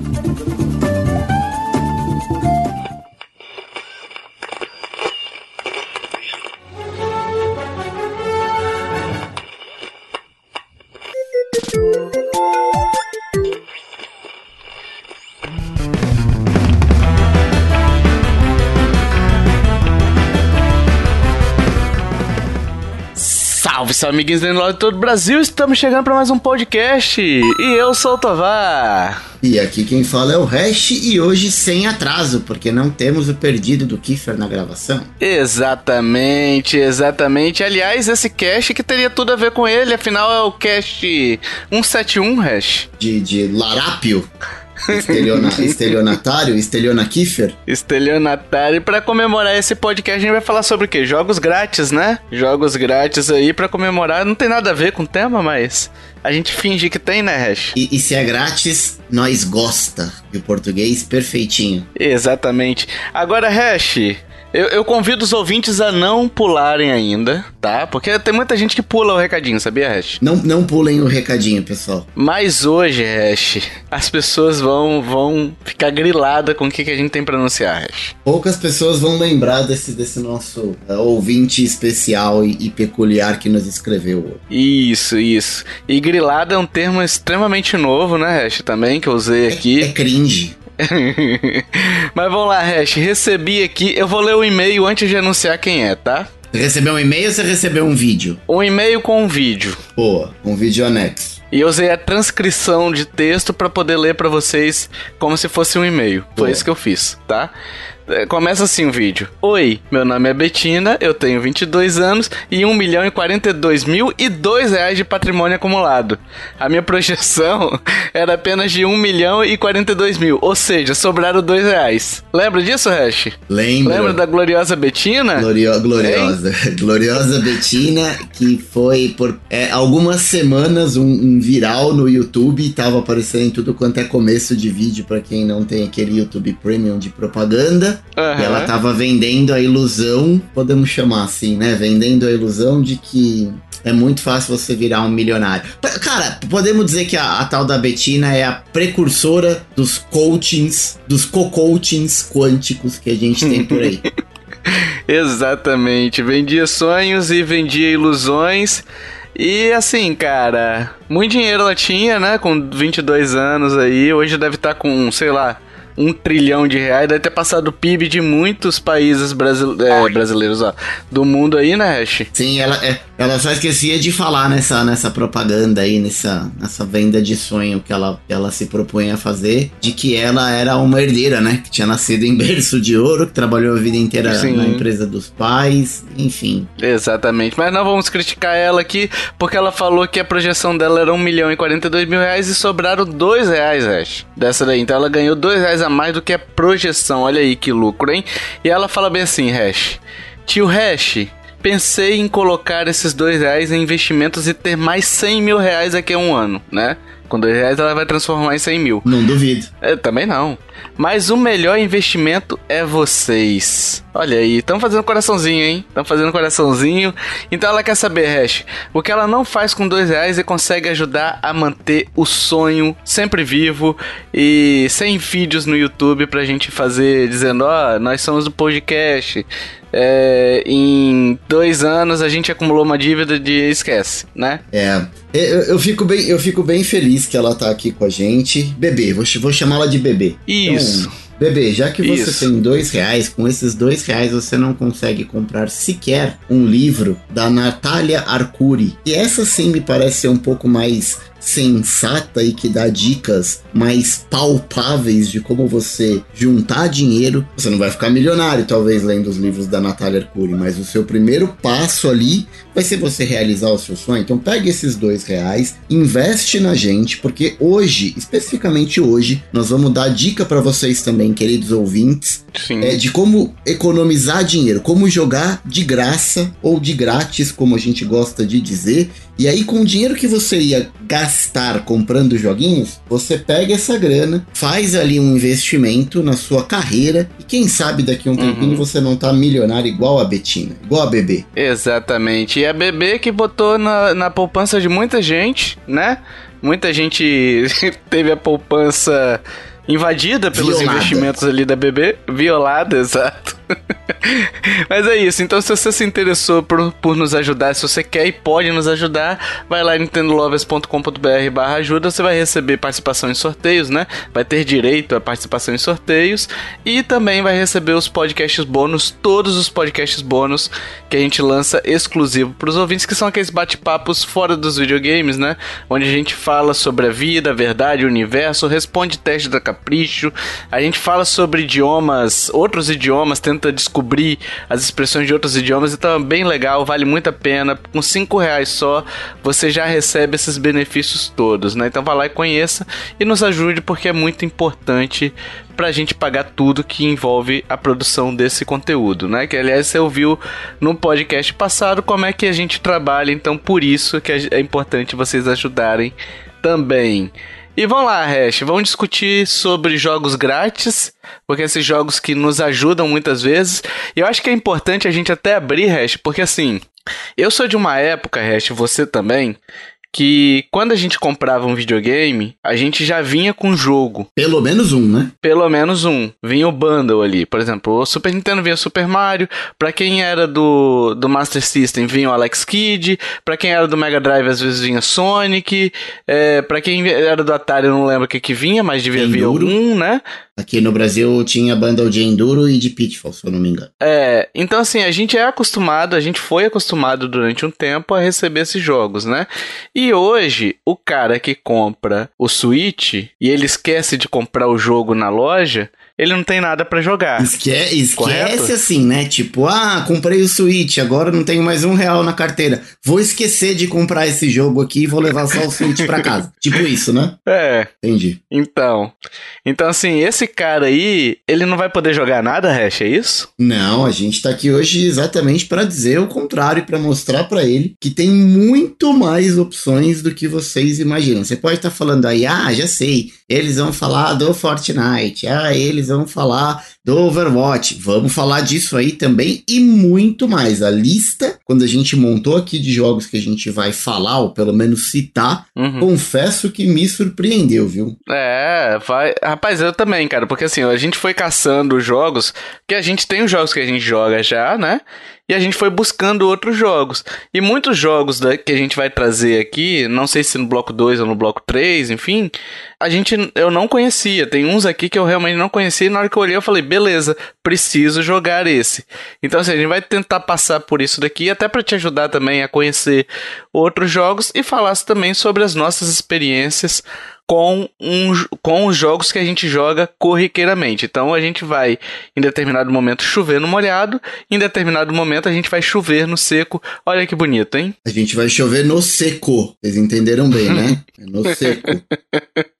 Thank you. Salve, salve, amiguinhos do lado de todo o Brasil. Estamos chegando para mais um podcast. E eu sou o Tovar. E aqui quem fala é o Hash e hoje sem atraso, porque não temos o perdido do Kiefer na gravação. Exatamente, exatamente. Aliás, esse cast que teria tudo a ver com ele, afinal é o cast 171, Hash. De, de Larápio. Esteliona, estelionatário, Esteliona Kiefer. Estelionatário. Para comemorar esse podcast, a gente vai falar sobre o quê? Jogos grátis, né? Jogos grátis aí para comemorar. Não tem nada a ver com o tema, mas a gente finge que tem, né, Hash? E, e se é grátis, nós gosta. E o português perfeitinho. Exatamente. Agora, Hash, eu, eu, convido os ouvintes a não pularem ainda, tá? Porque tem muita gente que pula o recadinho, sabia, Hash? Não, não pulem o recadinho, pessoal. Mas hoje, Hash, as pessoas vão, vão ficar griladas com o que, que a gente tem pra anunciar, Hash. Poucas pessoas vão lembrar desse, desse nosso uh, ouvinte especial e, e, peculiar que nos escreveu. Isso, isso. E grilada é um termo extremamente novo, né, Hash, também, que eu usei aqui. É, é cringe. Mas vamos lá, Hash. Recebi aqui. Eu vou ler o e-mail antes de anunciar quem é, tá? Você recebeu um e-mail ou você recebeu um vídeo? Um e-mail com um vídeo. Boa, um vídeo anexo. E eu usei a transcrição de texto para poder ler para vocês como se fosse um e-mail. Foi isso que eu fiz, tá? É, começa assim o vídeo. Oi, meu nome é Betina, eu tenho 22 anos e 1 milhão e 42 mil e 2 reais de patrimônio acumulado. A minha projeção era apenas de 1 milhão e 42 mil, ou seja, sobraram 2 reais. Lembra disso, Hash? Lembro. Lembra da gloriosa Betina? Glorio gloriosa. Gloriosa Betina, que foi por é, algumas semanas um, um, viral no YouTube, tava aparecendo em tudo quanto é começo de vídeo para quem não tem aquele YouTube Premium de propaganda. Uhum. E ela tava vendendo a ilusão, podemos chamar assim, né? Vendendo a ilusão de que é muito fácil você virar um milionário. Cara, podemos dizer que a, a tal da Betina é a precursora dos coachings, dos co-coachings quânticos que a gente tem por aí. Exatamente. Vendia sonhos e vendia ilusões. E assim, cara, muito dinheiro ela tinha, né? Com 22 anos aí. Hoje deve estar tá com, sei lá, um trilhão de reais, deve ter passado o PIB de muitos países brasil é, brasileiros ó, do mundo aí, né, Hash? Sim, ela, é, ela só esquecia de falar nessa, nessa propaganda aí, nessa, nessa venda de sonho que ela, ela se propunha a fazer, de que ela era uma herdeira, né? Que tinha nascido em berço de ouro, que trabalhou a vida inteira Sim. na empresa dos pais, enfim. Exatamente, mas não vamos criticar ela aqui, porque ela falou que a projeção dela era 1 milhão e 42 mil reais e sobraram 2 reais, Hash, dessa daí. Então ela ganhou 2 reais a mais do que a projeção, olha aí que lucro, hein? E ela fala bem assim, Hash, tio Hash, pensei em colocar esses dois reais em investimentos e ter mais 100 mil reais daqui a um ano, né? Com dois reais ela vai transformar em 100 mil. Não duvido. É, também não. Mas o melhor investimento é vocês. Olha aí, estão fazendo coraçãozinho, hein? Estão fazendo coraçãozinho. Então ela quer saber, Hash, o que ela não faz com dois reais e consegue ajudar a manter o sonho sempre vivo e sem vídeos no YouTube pra gente fazer dizendo, ó, oh, nós somos do podcast. É, em dois anos a gente acumulou uma dívida de esquece, né? É. Eu, eu, fico bem, eu fico bem feliz que ela tá aqui com a gente. Bebê, vou, vou chamá-la de bebê. Isso. Então, Bebê, já que você Isso. tem dois reais, com esses dois reais você não consegue comprar sequer um livro da Natália Arcuri. E essa sim me parece ser um pouco mais sensata e que dá dicas mais palpáveis de como você juntar dinheiro. Você não vai ficar milionário, talvez, lendo os livros da Natália Arcuri, mas o seu primeiro passo ali vai ser você realizar o seu sonho. Então pegue esses dois reais, investe na gente, porque hoje, especificamente hoje, nós vamos dar dica para vocês também, queridos ouvintes, é, de como economizar dinheiro, como jogar de graça ou de grátis, como a gente gosta de dizer. E aí, com o dinheiro que você ia gastar comprando joguinhos, você pega essa grana, faz ali um investimento na sua carreira e quem sabe daqui a um uhum. tempinho você não tá milionário igual a Betina, igual a Bebê. Exatamente. E a Bebê que botou na, na poupança de muita gente, né? Muita gente teve a poupança invadida pelos violada. investimentos ali da BB, violada, exato. Mas é isso, então se você se interessou por, por nos ajudar, se você quer e pode nos ajudar, vai lá em nintendolovers.com.br barra ajuda, você vai receber participação em sorteios, né? Vai ter direito a participação em sorteios e também vai receber os podcasts bônus, todos os podcasts bônus que a gente lança exclusivo para os ouvintes, que são aqueles bate-papos fora dos videogames, né? Onde a gente fala sobre a vida, a verdade, o universo, responde teste da Capricho, a gente fala sobre idiomas, outros idiomas, tenta descobrir as expressões de outros idiomas, então é bem legal, vale muito a pena. Com 5 reais só, você já recebe esses benefícios todos, né? Então vá lá e conheça e nos ajude, porque é muito importante pra gente pagar tudo que envolve a produção desse conteúdo, né? Que aliás você ouviu no podcast passado como é que a gente trabalha, então por isso que é importante vocês ajudarem também. E vamos lá, Hash, vamos discutir sobre jogos grátis, porque esses jogos que nos ajudam muitas vezes. E eu acho que é importante a gente até abrir, Hash, porque assim, eu sou de uma época, Hash, você também, que quando a gente comprava um videogame, a gente já vinha com jogo. Pelo menos um, né? Pelo menos um. Vinha o bundle ali. Por exemplo, o Super Nintendo vinha Super Mario. Pra quem era do, do Master System, vinha o Alex Kidd. Pra quem era do Mega Drive, às vezes vinha Sonic. É, pra quem era do Atari, eu não lembro o que que vinha, mas devia vir algum, né? Aqui no Brasil tinha bundle de Enduro e de Pitfall, se eu não me engano. É, então assim, a gente é acostumado, a gente foi acostumado durante um tempo a receber esses jogos, né? E hoje, o cara que compra o Switch e ele esquece de comprar o jogo na loja, ele não tem nada para jogar. Esque esquece correto? assim, né? Tipo, ah, comprei o Switch, agora não tenho mais um real na carteira. Vou esquecer de comprar esse jogo aqui e vou levar só o Switch para casa. tipo isso, né? É. Entendi. Então, então assim, esse cara aí, ele não vai poder jogar nada, Hash, é isso? Não, a gente tá aqui hoje exatamente para dizer o contrário, para mostrar para ele que tem muito mais opções do que vocês imaginam. Você pode estar tá falando aí, ah, já sei, eles vão falar do Fortnite, ah, eles vão falar do Overwatch. Vamos falar disso aí também e muito mais. A lista, quando a gente montou aqui de jogos que a gente vai falar, ou pelo menos citar, uhum. confesso que me surpreendeu, viu? É, vai. Rapaz, eu também, cara, porque assim, a gente foi caçando jogos, que a gente tem os jogos que a gente joga já, né? E a gente foi buscando outros jogos. E muitos jogos da, que a gente vai trazer aqui, não sei se no bloco 2 ou no bloco 3, enfim, a gente eu não conhecia. Tem uns aqui que eu realmente não conhecia e na hora que eu olhei eu falei, beleza, preciso jogar esse. Então assim, a gente vai tentar passar por isso daqui até para te ajudar também a conhecer outros jogos e falar também sobre as nossas experiências com, um, com os jogos que a gente joga corriqueiramente. Então a gente vai, em determinado momento, chover no molhado, em determinado momento a gente vai chover no seco. Olha que bonito, hein? A gente vai chover no seco. Vocês entenderam bem, né? É no seco.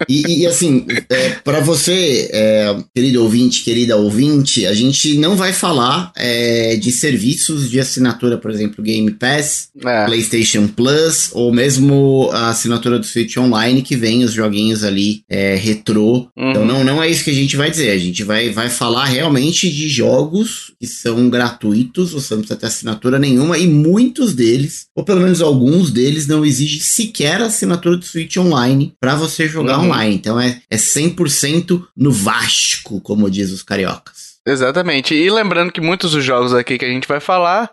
E, e assim, é, para você, é, querido ouvinte, querida ouvinte, a gente não vai falar é, de serviços de assinatura, por exemplo, Game Pass, é. PlayStation Plus, ou mesmo a assinatura do Switch Online, que vem os jogos joguinhos ali é, retrô. Uhum. Então não, não é isso que a gente vai dizer. A gente vai, vai falar realmente de jogos que são gratuitos, você não precisa ter assinatura nenhuma, e muitos deles, ou pelo menos alguns deles, não exige sequer assinatura do Switch Online para você jogar uhum. online. Então é, é 100% no Vasco, como diz os cariocas. Exatamente. E lembrando que muitos dos jogos aqui que a gente vai falar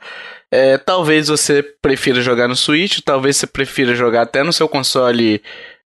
é, talvez você prefira jogar no Switch, talvez você prefira jogar até no seu console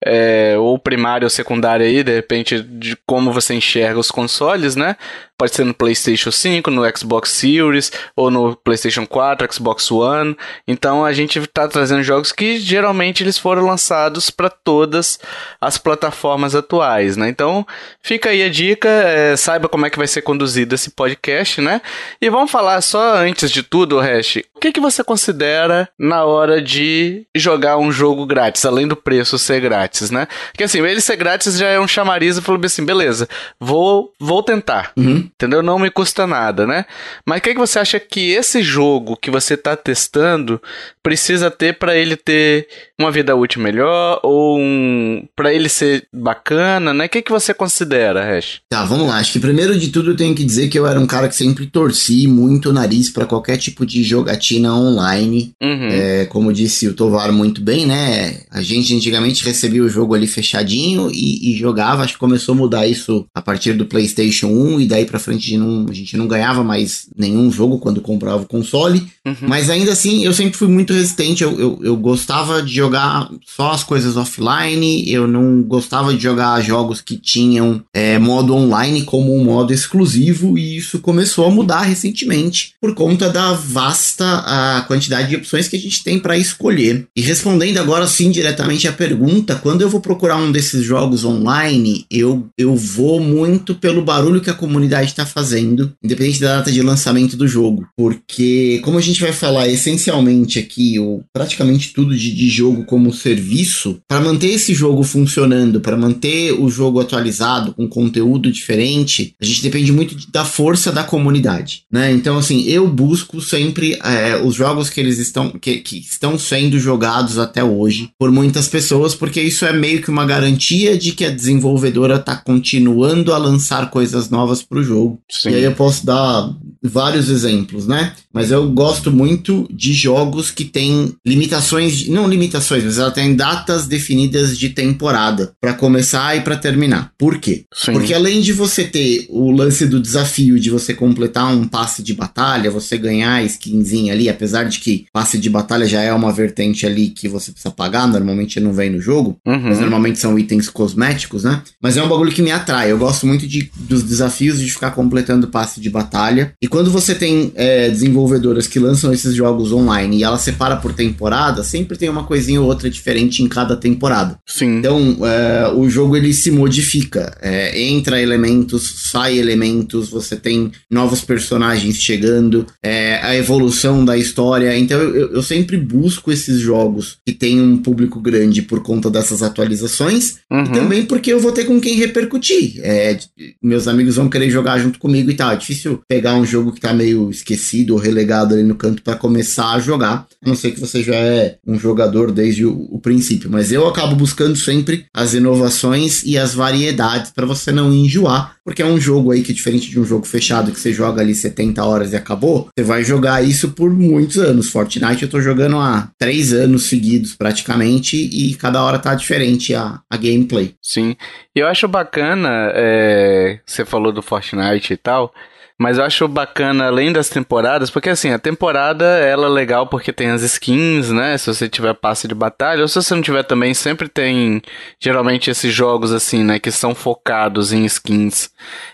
é, ou primário ou secundário aí, de repente, de como você enxerga os consoles, né? Pode ser no PlayStation 5, no Xbox Series, ou no PlayStation 4, Xbox One. Então a gente está trazendo jogos que geralmente eles foram lançados para todas as plataformas atuais, né? Então fica aí a dica, é, saiba como é que vai ser conduzido esse podcast, né? E vamos falar só antes de tudo, Hash, o que, que você considera na hora de jogar um jogo grátis, além do preço ser grátis, né? Porque assim, ele ser grátis já é um chamariz e falou assim, beleza, vou, vou tentar. Uhum entendeu? Não me custa nada, né? Mas o que, que você acha que esse jogo que você está testando precisa ter para ele ter uma vida útil melhor ou um para ele ser bacana, né? O que, que você considera, Hash? Tá, vamos lá. Acho que primeiro de tudo eu tenho que dizer que eu era um cara que sempre torci muito o nariz para qualquer tipo de jogatina online. Uhum. É, como disse o Tovar muito bem, né? A gente antigamente recebia abria o jogo ali fechadinho e, e, jogava. Acho que começou a mudar isso a partir do PlayStation 1 e daí pra frente não, a gente não ganhava mais nenhum jogo quando comprava o console. Uhum. Mas ainda assim, eu sempre fui muito resistente. Eu, eu, eu, gostava de jogar só as coisas offline. Eu não gostava de jogar jogos que tinham é, modo online como um modo exclusivo. E isso começou a mudar recentemente por conta da vasta a quantidade de opções que a gente tem para escolher. E respondendo agora sim diretamente à pergunta, quando eu vou procurar um desses jogos online, eu, eu vou muito pelo barulho que a comunidade está fazendo, independente da data de lançamento do jogo. Porque, como a gente vai falar essencialmente aqui, ou praticamente tudo de, de jogo como serviço, para manter esse jogo funcionando, para manter o jogo atualizado, com conteúdo diferente, a gente depende muito da força da comunidade, né? Então, assim, eu busco sempre é, os jogos que eles estão, que, que estão sendo jogados até hoje por muitas pessoas, porque isso é meio que uma garantia de que a desenvolvedora está continuando a lançar coisas novas para o jogo. Sim. E aí eu posso dar vários exemplos, né? Mas eu gosto muito de jogos que têm limitações, não limitações, mas ela tem datas definidas de temporada para começar e para terminar. Por quê? Sim. Porque além de você ter o lance do desafio de você completar um passe de batalha, você ganhar skinzinha ali, apesar de que passe de batalha já é uma vertente ali que você precisa pagar, normalmente não vem no jogo, uhum. mas normalmente são itens cosméticos, né? Mas é um bagulho que me atrai. Eu gosto muito de, dos desafios de ficar completando passe de batalha. E quando você tem é, desenvolvedoras que lançam esses jogos online e ela separa por temporada, sempre tem uma coisinha ou outra diferente em cada temporada. Sim. Então, é, o jogo ele se modifica. É, entra elementos, sai elementos, você tem novos personagens chegando, é, a evolução da história. Então, eu, eu sempre busco esses jogos que tem um público grande por conta dessas atualizações uhum. e também porque eu vou ter com quem repercutir. É, meus amigos vão querer jogar junto comigo e tal. É difícil pegar um jogo que tá meio esquecido ou relegado ali no canto para começar a jogar, a não ser que você já é um jogador desde o, o princípio. Mas eu acabo buscando sempre as inovações e as variedades para você não enjoar, porque é um jogo aí que, diferente de um jogo fechado que você joga ali 70 horas e acabou, você vai jogar isso por muitos anos. Fortnite eu tô jogando há três anos seguidos praticamente e cada hora tá diferente a, a gameplay. Sim, eu acho bacana, é, você falou do Fortnite e tal, mas eu acho bacana, além das temporadas, porque assim, a temporada ela é legal porque tem as skins, né? Se você tiver passe de batalha, ou se você não tiver também, sempre tem geralmente esses jogos assim, né? Que são focados em skins.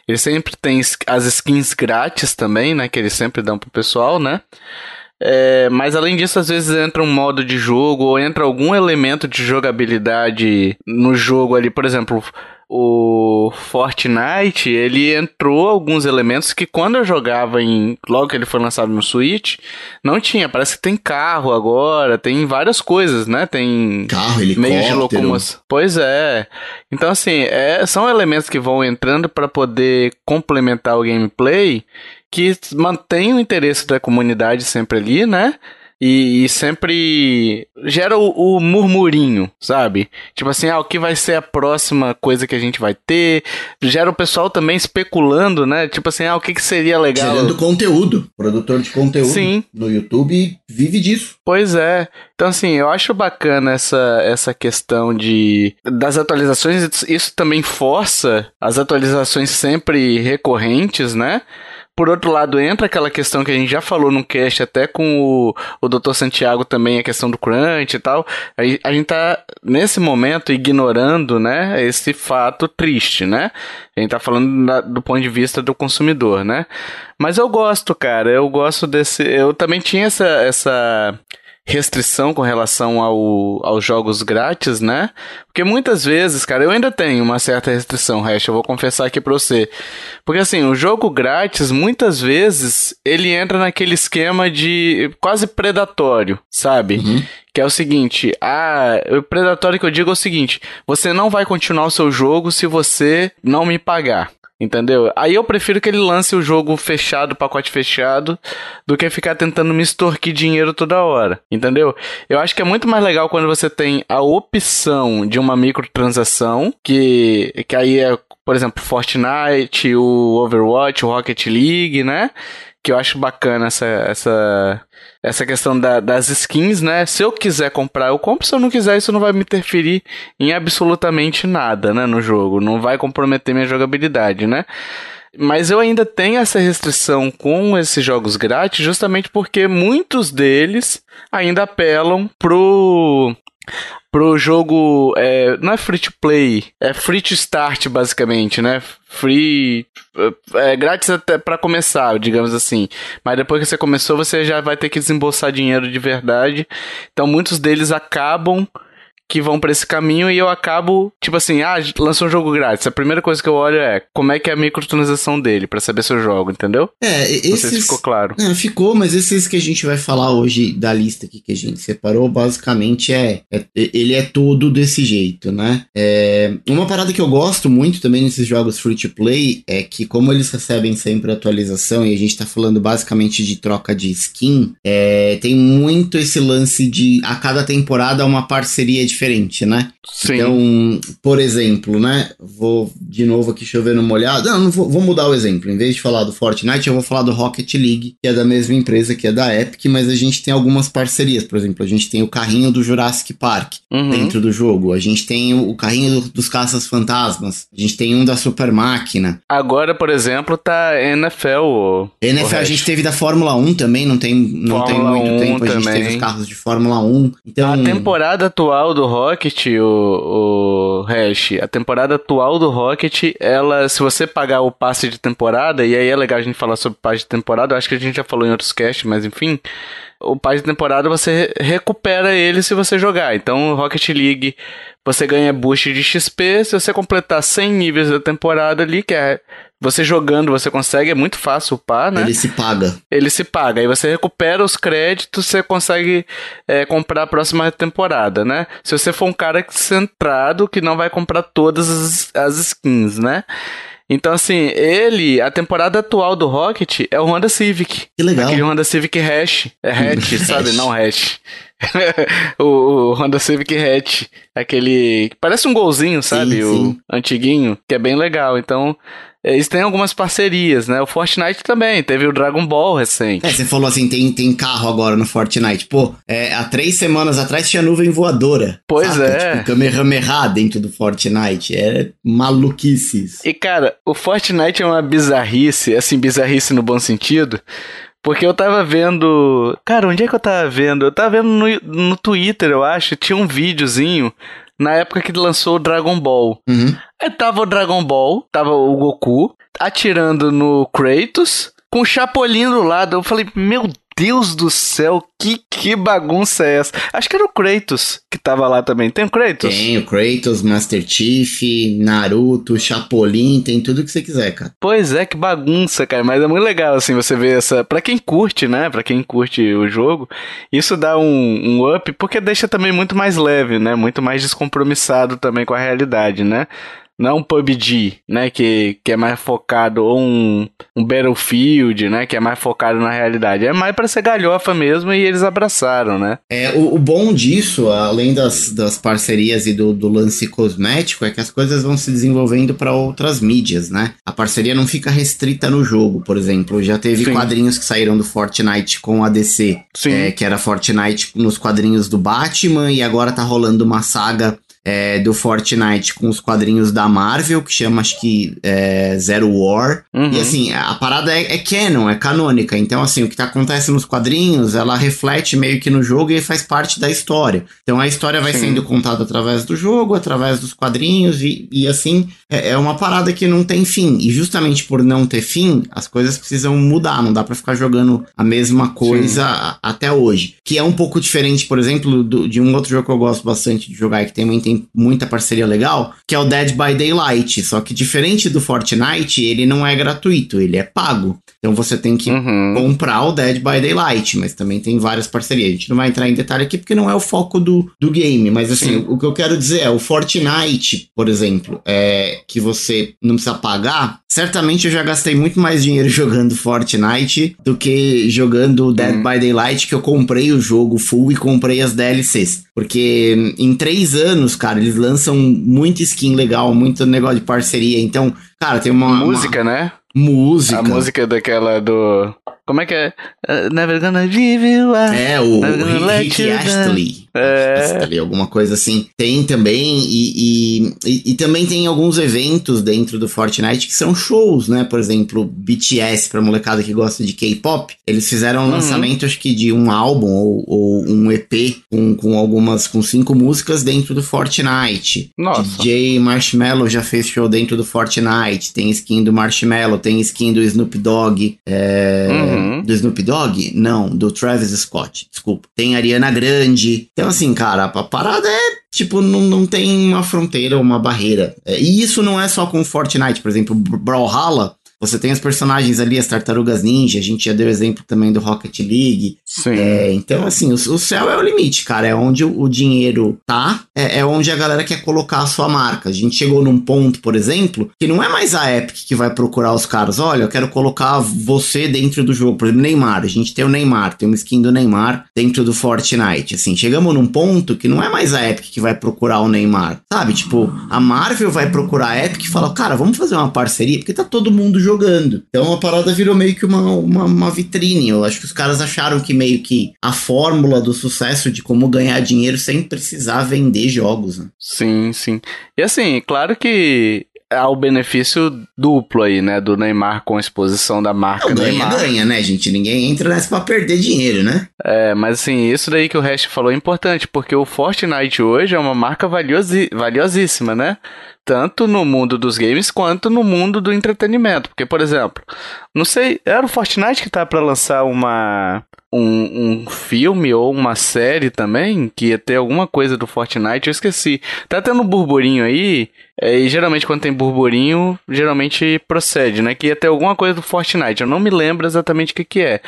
Eles sempre tem as skins grátis também, né? Que eles sempre dão pro pessoal, né? É, mas além disso, às vezes entra um modo de jogo ou entra algum elemento de jogabilidade no jogo ali, por exemplo o Fortnite, ele entrou alguns elementos que quando eu jogava em. Logo que ele foi lançado no Switch, não tinha. Parece que tem carro agora, tem várias coisas, né? Tem. Carro, helicóptero. Meio de locomoção. Pois é. Então, assim, é, são elementos que vão entrando para poder complementar o gameplay que mantém o interesse da comunidade sempre ali, né? E, e, sempre gera o, o, murmurinho, sabe? Tipo assim, ah, o que vai ser a próxima coisa que a gente vai ter? Gera o pessoal também especulando, né? Tipo assim, ah, o que, que seria legal? Gerando conteúdo. Produtor de conteúdo Sim. no YouTube vive disso. Pois é. Então, assim, eu acho bacana essa, essa questão de das atualizações. Isso também força as atualizações sempre recorrentes, né? Por outro lado, entra aquela questão que a gente já falou no cast, até com o, o Dr. Santiago também, a questão do crunch e tal. A, a gente tá, nesse momento, ignorando, né, esse fato triste, né? A gente tá falando da, do ponto de vista do consumidor, né? Mas eu gosto, cara, eu gosto desse... Eu também tinha essa... essa restrição com relação ao, aos jogos grátis, né? Porque muitas vezes, cara, eu ainda tenho uma certa restrição, Hash, eu vou confessar aqui pra você. Porque assim, o jogo grátis, muitas vezes, ele entra naquele esquema de quase predatório, sabe? Uhum. Que é o seguinte, ah, o predatório que eu digo é o seguinte, você não vai continuar o seu jogo se você não me pagar. Entendeu? Aí eu prefiro que ele lance o jogo fechado, pacote fechado, do que ficar tentando me extorquir dinheiro toda hora. Entendeu? Eu acho que é muito mais legal quando você tem a opção de uma microtransação, que, que aí é, por exemplo, Fortnite, o Overwatch, o Rocket League, né? Que eu acho bacana essa, essa, essa questão da, das skins, né? Se eu quiser comprar, eu compro. Se eu não quiser, isso não vai me interferir em absolutamente nada, né? No jogo. Não vai comprometer minha jogabilidade, né? Mas eu ainda tenho essa restrição com esses jogos grátis, justamente porque muitos deles ainda apelam pro pro jogo é, não é free to play, é free to start basicamente, né? Free é, é grátis até para começar, digamos assim. Mas depois que você começou, você já vai ter que desembolsar dinheiro de verdade. Então muitos deles acabam que vão para esse caminho e eu acabo, tipo assim, ah, lançou um jogo grátis. A primeira coisa que eu olho é como é que é a microtransação dele, para saber se eu jogo, entendeu? É, esses... Não sei se ficou claro. Não, ficou, mas esses que a gente vai falar hoje da lista aqui que a gente separou, basicamente é, é ele é todo desse jeito, né? É, uma parada que eu gosto muito também nesses jogos free to play é que como eles recebem sempre atualização e a gente tá falando basicamente de troca de skin, é, tem muito esse lance de a cada temporada uma parceria de diferente, né? Sim. Então, por exemplo, né? Vou de novo aqui chover no molhado. Não, não vou, vou, mudar o exemplo. Em vez de falar do Fortnite, eu vou falar do Rocket League, que é da mesma empresa que é da Epic, mas a gente tem algumas parcerias. Por exemplo, a gente tem o carrinho do Jurassic Park uhum. dentro do jogo. A gente tem o, carrinho do, dos caças fantasmas. A gente tem um da Super Máquina. Agora, por exemplo, tá NFL. O, NFL o a gente teve da Fórmula 1 também, não tem, não tem muito tempo. A gente teve os carros de Fórmula 1. Então... A temporada atual do Rocket, o, o Hash, a temporada atual do Rocket, ela, se você pagar o passe de temporada, e aí é legal a gente falar sobre passe de temporada, acho que a gente já falou em outros casts, mas enfim, o passe de temporada você recupera ele se você jogar. Então, Rocket League, você ganha boost de XP se você completar 100 níveis da temporada ali, que é você jogando, você consegue, é muito fácil upar, né? Ele se paga. Ele se paga. Aí você recupera os créditos, você consegue é, comprar a próxima temporada, né? Se você for um cara centrado que não vai comprar todas as, as skins, né? Então, assim, ele, a temporada atual do Rocket é o Honda Civic. Que legal. Aquele Honda Civic Hash. É hatch, sabe? Não Hash. o, o, Honda Civic Hatch. Aquele. Parece um golzinho, sabe? Sim, sim. O antiguinho, que é bem legal. Então, eles têm algumas parcerias, né? O Fortnite também, teve o Dragon Ball recente. É, você falou assim, tem, tem carro agora no Fortnite. Pô, é, há três semanas atrás tinha nuvem voadora. Pois saca? é. Tipo, Kamehameha dentro do Fortnite. É maluquices. E, cara, o Fortnite é uma bizarrice, assim, bizarrice no bom sentido, porque eu tava vendo. Cara, onde é que eu tava vendo? Eu tava vendo no, no Twitter, eu acho. Tinha um videozinho na época que lançou o Dragon Ball. Uhum. Aí tava o Dragon Ball, tava o Goku atirando no Kratos, com o Chapolin do lado. Eu falei, meu Deus do céu, que, que bagunça é essa? Acho que era o Kratos que tava lá também. Tem o Kratos? Tem o Kratos, Master Chief, Naruto, Chapolin, tem tudo que você quiser, cara. Pois é, que bagunça, cara. Mas é muito legal, assim, você ver essa. Pra quem curte, né? Pra quem curte o jogo, isso dá um, um up, porque deixa também muito mais leve, né? Muito mais descompromissado também com a realidade, né? Não é um PUBG, né, que, que é mais focado, ou um, um Battlefield, né, que é mais focado na realidade. É mais para ser galhofa mesmo e eles abraçaram, né? É, o, o bom disso, além das, das parcerias e do, do lance cosmético, é que as coisas vão se desenvolvendo para outras mídias, né? A parceria não fica restrita no jogo, por exemplo. Já teve Sim. quadrinhos que saíram do Fortnite com a DC, é, que era Fortnite nos quadrinhos do Batman, e agora tá rolando uma saga é, do Fortnite com os quadrinhos da Marvel, que chama acho que é, Zero War. Uhum. E assim, a parada é, é canon, é canônica. Então, assim, o que tá acontecendo nos quadrinhos, ela reflete meio que no jogo e faz parte da história. Então a história vai Sim. sendo contada através do jogo, através dos quadrinhos, e, e assim, é, é, uma parada que não tem fim. E justamente por não ter fim, as coisas precisam mudar. Não dá para ficar jogando a mesma coisa a, até hoje. Que é um pouco diferente, por exemplo, do, de um outro jogo que eu gosto bastante de jogar e que também tem muita parceria legal, que é o Dead by Daylight. Só que diferente do Fortnite, ele não é gratuito, ele é pago. Então você tem que uhum. comprar o Dead by Daylight, mas também tem várias parcerias. A gente não vai entrar em detalhe aqui porque não é o foco do, do game, mas assim, o, o que eu quero dizer é, o Fortnite, por exemplo, é que você não precisa pagar, certamente eu já gastei muito mais dinheiro jogando Fortnite do que jogando Dead uhum. by Daylight, que eu comprei o jogo full e comprei as DLCs. Porque em três anos, cara, eles lançam muita skin legal, muito negócio de parceria. Então, cara, tem uma. Música, uma... né? Música. A música daquela do. Como é que é? Uh, never gonna give you up. É, o Rick Astley. É. Astley, alguma coisa assim. Tem também, e, e, e, e, também tem alguns eventos dentro do Fortnite que são shows, né? Por exemplo, BTS, pra molecada que gosta de K-pop, eles fizeram um uhum. lançamento, acho que de um álbum ou, ou, um EP com, com algumas, com cinco músicas dentro do Fortnite. Nossa. DJ Marshmallow já fez show dentro do Fortnite, tem skin do Marshmallow, tem skin do Snoop Dogg. É... Uhum. Uhum. Do Snoop Dogg? Não, do Travis Scott, desculpa. Tem Ariana Grande. Então, assim, cara, a parada é tipo, não, não tem uma fronteira, uma barreira. É, e isso não é só com Fortnite, por exemplo, Brawlhalla você tem os personagens ali, as tartarugas ninja, a gente já deu exemplo também do Rocket League. Sim. É, então, assim, o, o, céu é o limite, cara. É onde o, o dinheiro tá, é, é, onde a galera quer colocar a sua marca. A gente chegou num ponto, por exemplo, que não é mais a Epic que vai procurar os caras. Olha, eu quero colocar você dentro do jogo. Por exemplo, Neymar. A gente tem o Neymar, tem uma skin do Neymar dentro do Fortnite. Assim, chegamos num ponto que não é mais a Epic que vai procurar o Neymar. Sabe? Tipo, a Marvel vai procurar a Epic e fala, cara, vamos fazer uma parceria, porque tá todo mundo jogando. Então a parada virou meio que uma, uma, uma, vitrine. Eu acho que os caras acharam que meio que a fórmula do sucesso de como ganhar dinheiro sem precisar vender jogos. Né? Sim, sim. E assim, claro que há o benefício duplo aí, né? Do Neymar com a exposição da marca Não, ganha, Neymar. Ganha, né, gente? Ninguém entra nessa pra perder dinheiro, né? É, mas assim, isso daí que o Rest falou é importante, porque o Fortnite hoje é uma marca valiosi valiosíssima, né? tanto no mundo dos games quanto no mundo do entretenimento. Porque, por exemplo, não sei, era o Fortnite que tá para lançar uma um, um filme ou uma série também que ia ter alguma coisa do Fortnite, eu esqueci. Tá tendo um burburinho aí, é, e geralmente quando tem burburinho, geralmente procede, né? Que ia ter alguma coisa do Fortnite. Eu não me lembro exatamente o que, que é.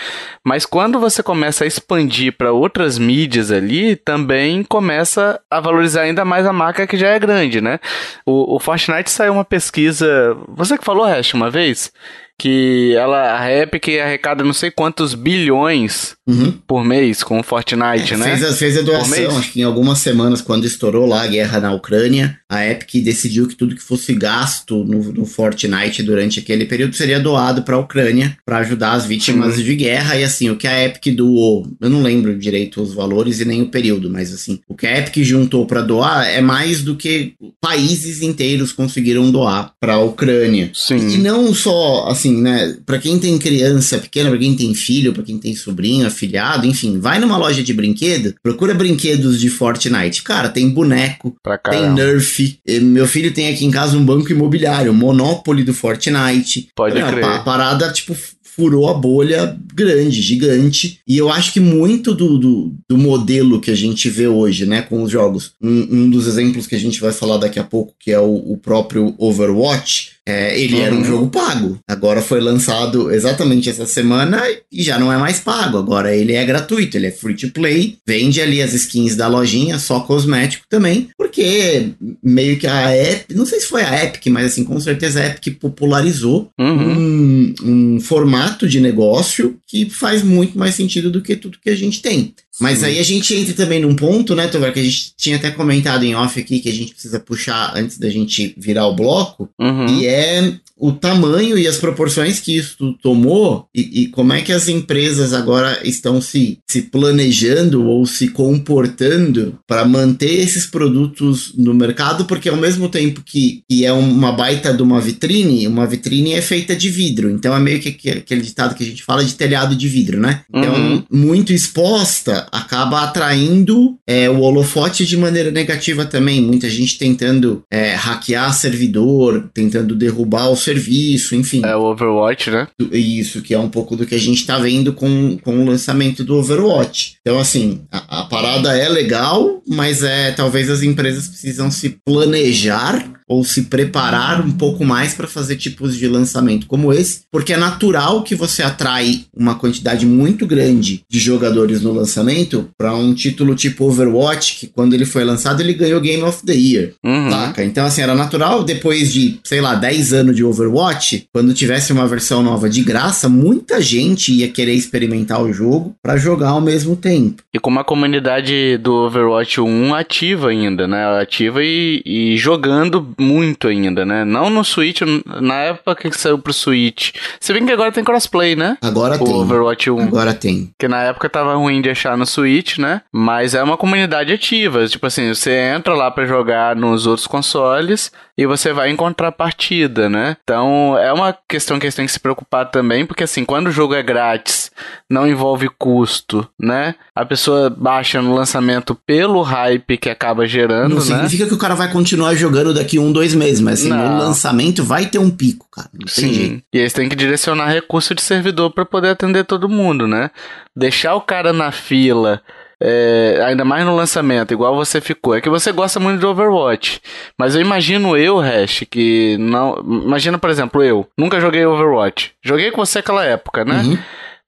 Mas quando você começa a expandir para outras mídias ali, também começa a valorizar ainda mais a marca que já é grande, né? O, o Fortnite saiu uma pesquisa. Você que falou, Hash, uma vez? Que ela, a Epic arrecada não sei quantos bilhões uhum. por mês com o Fortnite, é, né? Fez, fez a doação, acho que em algumas semanas, quando estourou lá a guerra na Ucrânia, a Epic decidiu que tudo que fosse gasto no, no Fortnite durante aquele período seria doado para a Ucrânia para ajudar as vítimas Sim. de guerra. E assim, o que a Epic doou, eu não lembro direito os valores e nem o período, mas assim, o que a Epic juntou para doar é mais do que países inteiros conseguiram doar para a Ucrânia. Sim. E não só assim assim, né? Pra quem tem criança pequena, pra quem tem filho, pra quem tem sobrinho, afilhado, enfim, vai numa loja de brinquedo, procura brinquedos de Fortnite. Cara, tem boneco, tem Nerf. Meu filho tem aqui em casa um banco imobiliário, Monopoly do Fortnite. Pode é, crer. A parada, tipo, furou a bolha grande, gigante. E eu acho que muito do, do, do modelo que a gente vê hoje, né, com os jogos. Um, um, dos exemplos que a gente vai falar daqui a pouco, que é o, o próprio Overwatch, é, ele era um jogo pago. Agora foi lançado exatamente essa semana e já não é mais pago. Agora ele é gratuito, ele é free to play. Vende ali as skins da lojinha, só cosmético também. Porque meio que a Epic, não sei se foi a Epic, mas assim, com certeza a Epic popularizou uhum. um, um formato de negócio que faz muito mais sentido do que tudo que a gente tem. Mas aí a gente entra também num ponto, né, Tovar, que a gente tinha até comentado em off aqui que a gente precisa puxar antes da gente virar o bloco, uhum. e é o tamanho e as proporções que isso tomou e, e, como é que as empresas agora estão se, se planejando ou se comportando para manter esses produtos no mercado, porque ao mesmo tempo que, que é uma baita de uma vitrine, uma vitrine é feita de vidro, então é meio que aquele ditado que a gente fala de telhado de vidro, né? Então, uhum. muito exposta, acaba atraindo é, o holofote de maneira negativa também. Muita gente tentando é, hackear servidor, tentando derrubar o serviço, enfim. É o Overwatch, né? Isso, que é um pouco do que a gente tá vendo com, com o lançamento do Overwatch. Então, assim, a, a parada é legal, mas é talvez as empresas precisam se planejar ou se preparar um pouco mais para fazer tipos de lançamento como esse, porque é natural que você atrai uma quantidade muito grande de jogadores no lançamento para um título tipo Overwatch, que quando ele foi lançado ele ganhou Game of the Year, uhum. saca? Então assim, era natural depois de, sei lá, 10 anos de Overwatch, quando tivesse uma versão nova de graça, muita gente ia querer experimentar o jogo para jogar ao mesmo tempo. E com uma comunidade do Overwatch 1 ativa ainda, né? Ativa e, e jogando muito ainda, né? Não no Switch, na época que saiu pro Switch. Se bem que agora tem crossplay, né? Agora o tem. Overwatch 1. Agora tem. Que na época tava ruim de achar no Switch, né? Mas é uma comunidade ativa. Tipo assim, você entra lá para jogar nos outros consoles e você vai encontrar partida, né? Então é uma questão que eles têm que se preocupar também, porque assim, quando o jogo é grátis, não envolve custo, né? A pessoa baixa no lançamento pelo hype que acaba gerando, não né? significa que o cara vai continuar jogando daqui um, dois meses, mas assim, no lançamento vai ter um pico, cara. Não Sim. Jeito. E eles têm que direcionar recurso de servidor para poder atender todo mundo, né? Deixar o cara na fila é, ainda mais no lançamento, igual você ficou. É que você gosta muito de Overwatch. Mas eu imagino eu, Hash, que não. Imagina, por exemplo, eu. Nunca joguei Overwatch. Joguei com você naquela época, né? Uhum.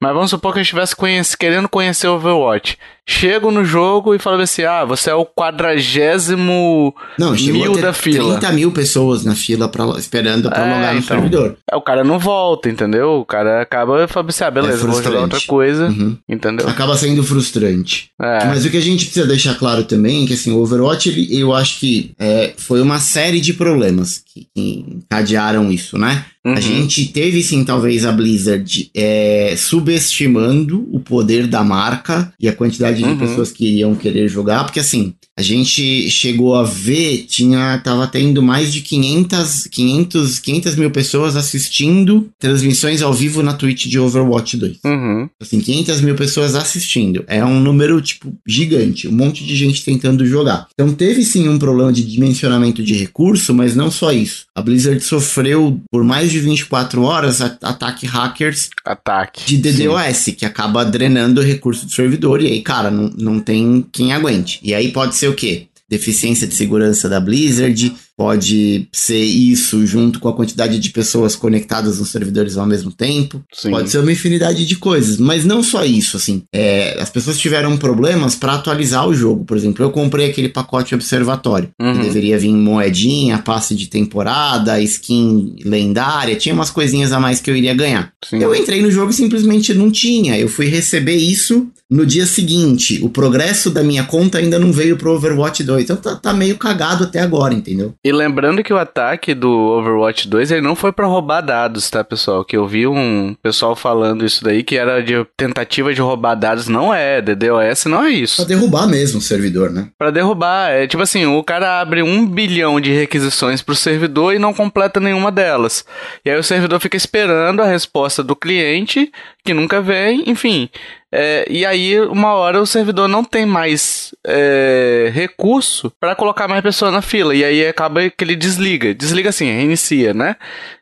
Mas vamos supor que eu estivesse conhece, querendo conhecer Overwatch. Chego no jogo e falo assim: ah, você é o quadragésimo não, mil da fila. 30 mil pessoas na fila pra, esperando pra é, logar no então, servidor. É, o cara não volta, entendeu? O cara acaba falando assim: ah, beleza, é vou jogar outra coisa, uhum. entendeu? Acaba sendo frustrante. É. Mas o que a gente precisa deixar claro também é que assim, o Overwatch, ele, eu acho que é, foi uma série de problemas que, que encadearam isso, né? Uhum. A gente teve sim, talvez, a Blizzard é, subestimando o poder da marca e a quantidade de uhum. pessoas que iriam querer jogar, porque assim, a gente chegou a ver, tinha, tava tendo mais de 500, 500, 500 mil pessoas assistindo transmissões ao vivo na Twitch de Overwatch 2. Uhum. Assim, 500 mil pessoas assistindo. É um número, tipo, gigante. Um monte de gente tentando jogar. Então teve sim um problema de dimensionamento de recurso, mas não só isso. A Blizzard sofreu por mais de 24 horas ataque hackers ataque de DDoS, sim. que acaba drenando o recurso do servidor. E aí, cara, não, não tem quem aguente. E aí pode ser o quê? Deficiência de segurança da Blizzard, pode ser isso junto com a quantidade de pessoas conectadas nos servidores ao mesmo tempo. Sim. Pode ser uma infinidade de coisas, mas não só isso, assim. É, as pessoas tiveram problemas para atualizar o jogo. Por exemplo, eu comprei aquele pacote observatório, uhum. que deveria vir moedinha, passe de temporada, skin lendária, tinha umas coisinhas a mais que eu iria ganhar. Sim. Eu entrei no jogo e simplesmente não tinha. Eu fui receber isso no dia seguinte. O progresso da minha conta ainda não veio pro Overwatch 2. Então tá, tá meio cagado até agora, entendeu? E lembrando que o ataque do Overwatch 2 ele não foi para roubar dados, tá, pessoal? Que eu vi um pessoal falando isso daí que era de tentativa de roubar dados, não é, DDoS não é isso. Pra derrubar mesmo o servidor, né? Pra derrubar, é tipo assim, o cara abre um bilhão de requisições pro servidor e não completa nenhuma delas. E aí o servidor fica esperando a resposta do cliente, que nunca vem, enfim. É, e aí, uma hora o servidor não tem mais é, recurso para colocar mais pessoas na fila. E aí acaba que ele desliga. Desliga assim, reinicia, né?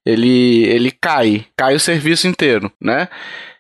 Ele, ele cai, cai o serviço inteiro, né?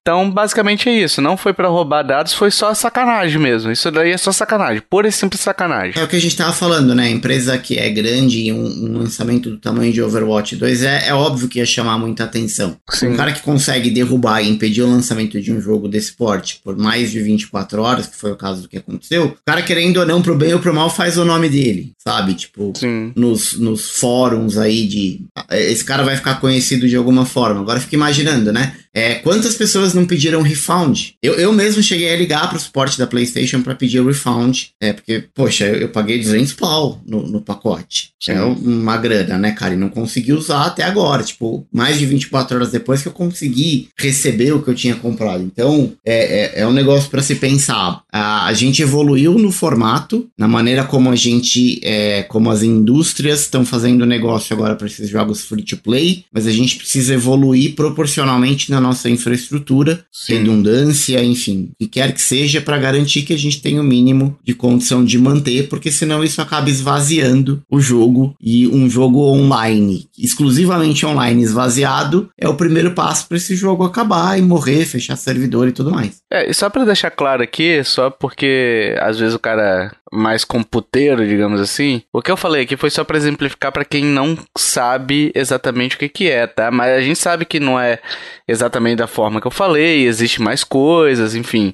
Então, basicamente é isso. Não foi para roubar dados, foi só sacanagem mesmo. Isso daí é só sacanagem, pura e simples sacanagem. É o que a gente tava falando, né? Empresa que é grande e um, um, lançamento do tamanho de Overwatch 2 é, é óbvio que ia chamar muita atenção. Sim. Um cara que consegue derrubar e impedir o lançamento de um jogo desse porte por mais de 24 horas, que foi o caso do que aconteceu, o cara querendo ou não, pro bem ou pro mal, faz o nome dele, sabe? Tipo, nos, nos fóruns aí de. Esse cara vai ficar conhecido de alguma forma. Agora fica imaginando, né? É, quantas pessoas não pediram refund? Eu, eu mesmo cheguei a ligar para o suporte da PlayStation para pedir o refund. É, porque, poxa, eu, eu paguei 200 pau no, no pacote. Sim. É uma grana, né, cara? E não consegui usar até agora. Tipo, mais de 24 horas depois que eu consegui receber o que eu tinha comprado. Então, é, é, é um negócio para se pensar. A, a, gente evoluiu no formato, na maneira como a gente, é, como as indústrias estão fazendo negócio agora para esses jogos free to play, mas a gente precisa evoluir proporcionalmente na nossa infraestrutura, Sim. redundância, enfim, o que quer que seja, para garantir que a gente tenha o mínimo de condição de manter, porque senão isso acaba esvaziando o jogo e um jogo online, exclusivamente online esvaziado, é o primeiro passo para esse jogo acabar e morrer, fechar servidor e tudo mais. É, e só para deixar claro aqui, só porque às vezes o cara mais computeiro, digamos assim. O que eu falei aqui foi só para exemplificar para quem não sabe exatamente o que que é, tá? Mas a gente sabe que não é exatamente da forma que eu falei, existe mais coisas, enfim.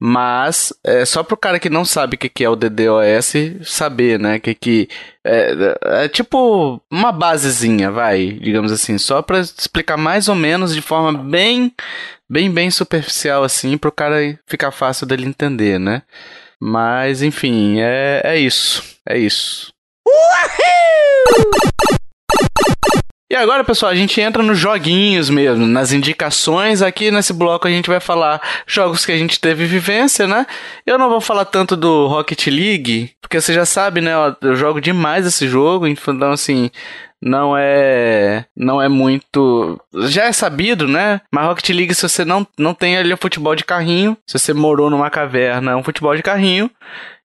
Mas é só pro cara que não sabe o que que é o DDoS saber, né? Que que é, é tipo uma basezinha, vai, digamos assim, só para explicar mais ou menos de forma bem bem bem superficial assim, pro cara ficar fácil dele entender, né? Mas, enfim, é, é isso. É isso. Uhul! E agora, pessoal, a gente entra nos joguinhos mesmo, nas indicações. Aqui nesse bloco a gente vai falar jogos que a gente teve vivência, né? Eu não vou falar tanto do Rocket League, porque você já sabe, né? Eu jogo demais esse jogo, então assim, não é não é muito já é sabido, né? Mas Rocket League se você não não tem ali o futebol de carrinho, se você morou numa caverna, é um futebol de carrinho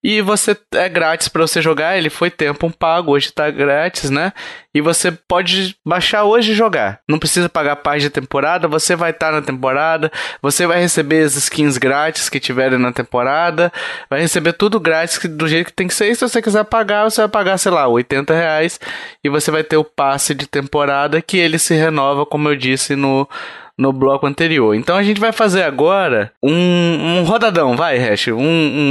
e você é grátis para você jogar. Ele foi tempo pago, hoje tá grátis, né? E você pode baixar hoje e jogar. Não precisa pagar parte de temporada, você vai estar tá na temporada, você vai receber as skins grátis que tiverem na temporada, vai receber tudo grátis do jeito que tem que ser. E se você quiser pagar, você vai pagar, sei lá, 80 reais e você vai ter o passe de temporada que ele se renova, como eu disse no no bloco anterior. Então a gente vai fazer agora um, um rodadão, vai, Hash. Um,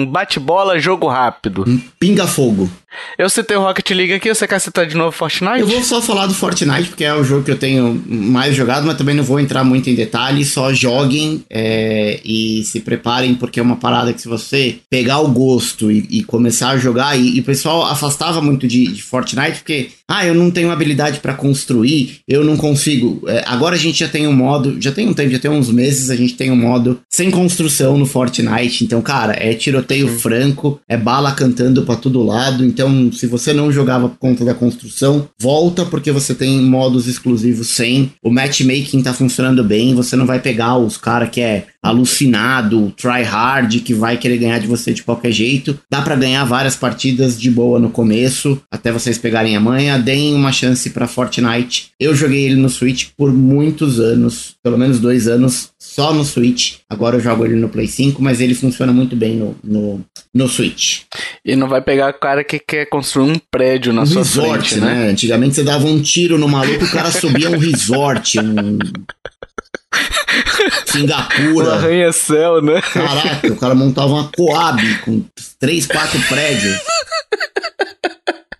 um bate-bola, jogo rápido. Um pinga-fogo. Eu citei o Rocket League aqui, você quer citar de novo Fortnite? Eu vou só falar do Fortnite, porque é o jogo que eu tenho mais jogado, mas também não vou entrar muito em detalhes. Só joguem é, e se preparem, porque é uma parada que se você pegar o gosto e, e começar a jogar, e, e, o pessoal afastava muito de, de, Fortnite, porque, ah, eu não tenho habilidade para construir, eu não consigo. É, agora a gente já tem um modo já tem um tempo, já tem uns meses, a gente tem um modo sem construção no Fortnite. Então, cara, é tiroteio Sim. franco, é bala cantando para todo lado. Então, se você não jogava por conta da construção, volta porque você tem modos exclusivos sem. O matchmaking tá funcionando bem, você não vai pegar os caras que é alucinado, try hard, que vai querer ganhar de você de qualquer jeito. Dá para ganhar várias partidas de boa no começo, até vocês pegarem a manha. Deem uma chance para Fortnite. Eu joguei ele no Switch por muitos anos, pelo menos dois anos, só no Switch. Agora eu jogo ele no Play 5, mas ele funciona muito bem no, no, no Switch. E não vai pegar o cara que quer construir um prédio na um sua resort, frente, né? né? Antigamente você dava um tiro no maluco, o cara subia um resort, um Singapura. Arranha-céu, né? Caraca, o cara montava uma Coab com três, quatro prédios.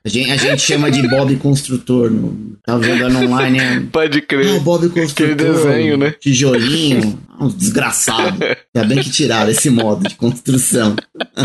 A gente, a gente chama de Bob Construtor. No, tava jogando online. É... Pode crer. Ah, Bob Construtor. Aquele desenho, né? Tijolinho. Um desgraçado. Ainda bem que tiraram esse modo de construção.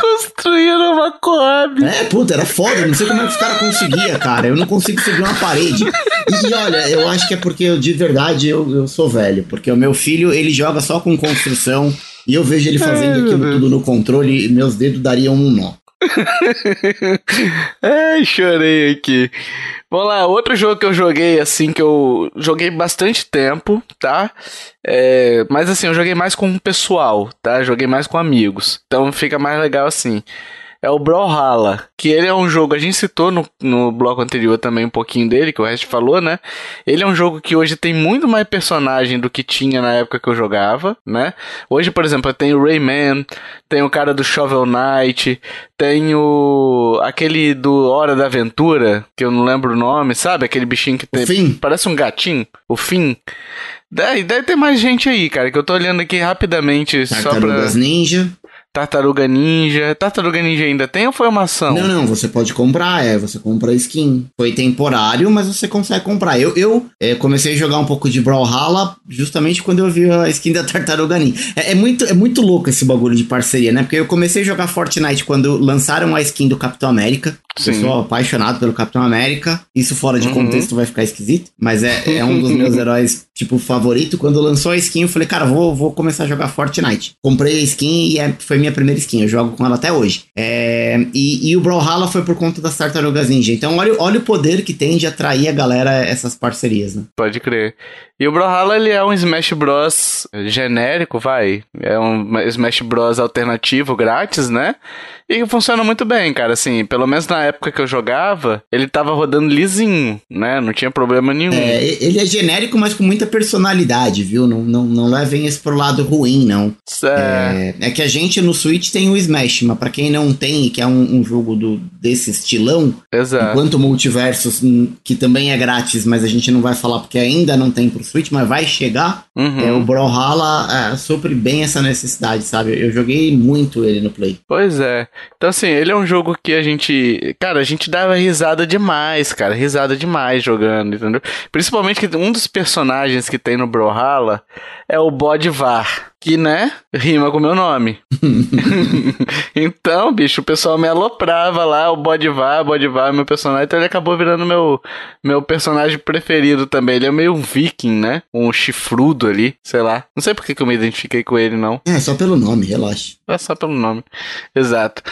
Construíram uma Coab. É, puta, era foda. Não sei como é que os caras conseguiam, cara. Eu não consigo subir uma parede. E olha, eu acho que é porque eu, de verdade eu, eu sou velho. Porque o meu filho, ele joga só com construção. E eu vejo ele fazendo aquilo tudo no controle e meus dedos dariam um nó. Ai, chorei aqui. Vamos lá, outro jogo que eu joguei, assim, que eu joguei bastante tempo, tá? É, mas assim, eu joguei mais com o pessoal, tá? Joguei mais com amigos. Então fica mais legal assim é o Brawlhalla, que ele é um jogo, a gente citou no, no bloco anterior também um pouquinho dele, que o resto falou, né? Ele é um jogo que hoje tem muito mais personagem do que tinha na época que eu jogava, né? Hoje, por exemplo, tem o Rayman, tem o cara do Shovel Knight, tem o aquele do Hora da Aventura, que eu não lembro o nome, sabe? Aquele bichinho que tem, Fim. parece um gatinho, o Fim. Deve, deve ter mais gente aí, cara, que eu tô olhando aqui rapidamente Tartarugas só pra... Ninja. Tartaruga Ninja. Tartaruga Ninja ainda tem ou foi uma ação? Não, não, você pode comprar, é, você compra skin. Foi temporário, mas você consegue comprar. Eu, eu é, comecei a jogar um pouco de Brawlhalla justamente quando eu vi a skin da Tartaruga Ninja. É, é, muito, é muito louco esse bagulho de parceria, né? Porque eu comecei a jogar Fortnite quando lançaram a skin do Capitão América. Sim. Eu sou apaixonado pelo Capitão América. Isso fora de uhum. contexto vai ficar esquisito, mas é, é um dos meus heróis, tipo, favorito. Quando lançou a skin, eu falei, cara, vou, vou começar a jogar Fortnite. Comprei a skin e é, foi minha primeira skin. Eu jogo com ela até hoje. É, e, e o Brawlhalla foi por conta das Tartarugas Ninja. Então, olha, olha o poder que tem de atrair a galera essas parcerias, né? Pode crer. E o Brawlhalla, ele é um Smash Bros genérico, vai. É um Smash Bros alternativo, grátis, né? E funciona muito bem, cara. Assim, pelo menos na época que eu jogava, ele tava rodando lisinho, né? Não tinha problema nenhum. É, ele é genérico, mas com muita personalidade, viu? Não, não, não levem isso pro lado ruim, não. É... é, é que a gente no Switch tem o Smash, mas pra quem não tem, que é um, um jogo do, desse estilão, Exato. enquanto o Multiversus, hum, que também é grátis, mas a gente não vai falar porque ainda não tem pro Switch, mas vai chegar, uhum. é, o Brawlhalla é, supre bem essa necessidade, sabe? Eu joguei muito ele no Play. Pois é. Então, assim, ele é um jogo que a gente. Cara, a gente dava risada demais, cara. Risada demais jogando, entendeu? Principalmente que um dos personagens que tem no Brawlhalla é o Bodvar Que, né, rima com o meu nome. então, bicho, o pessoal me aloprava lá, o Bodivar, Bodivar, meu personagem, então ele acabou virando meu, meu personagem preferido também. Ele é meio um viking, né? Um chifrudo ali, sei lá. Não sei por que, que eu me identifiquei com ele, não. É, só pelo nome, relaxa. É só pelo nome. Exato.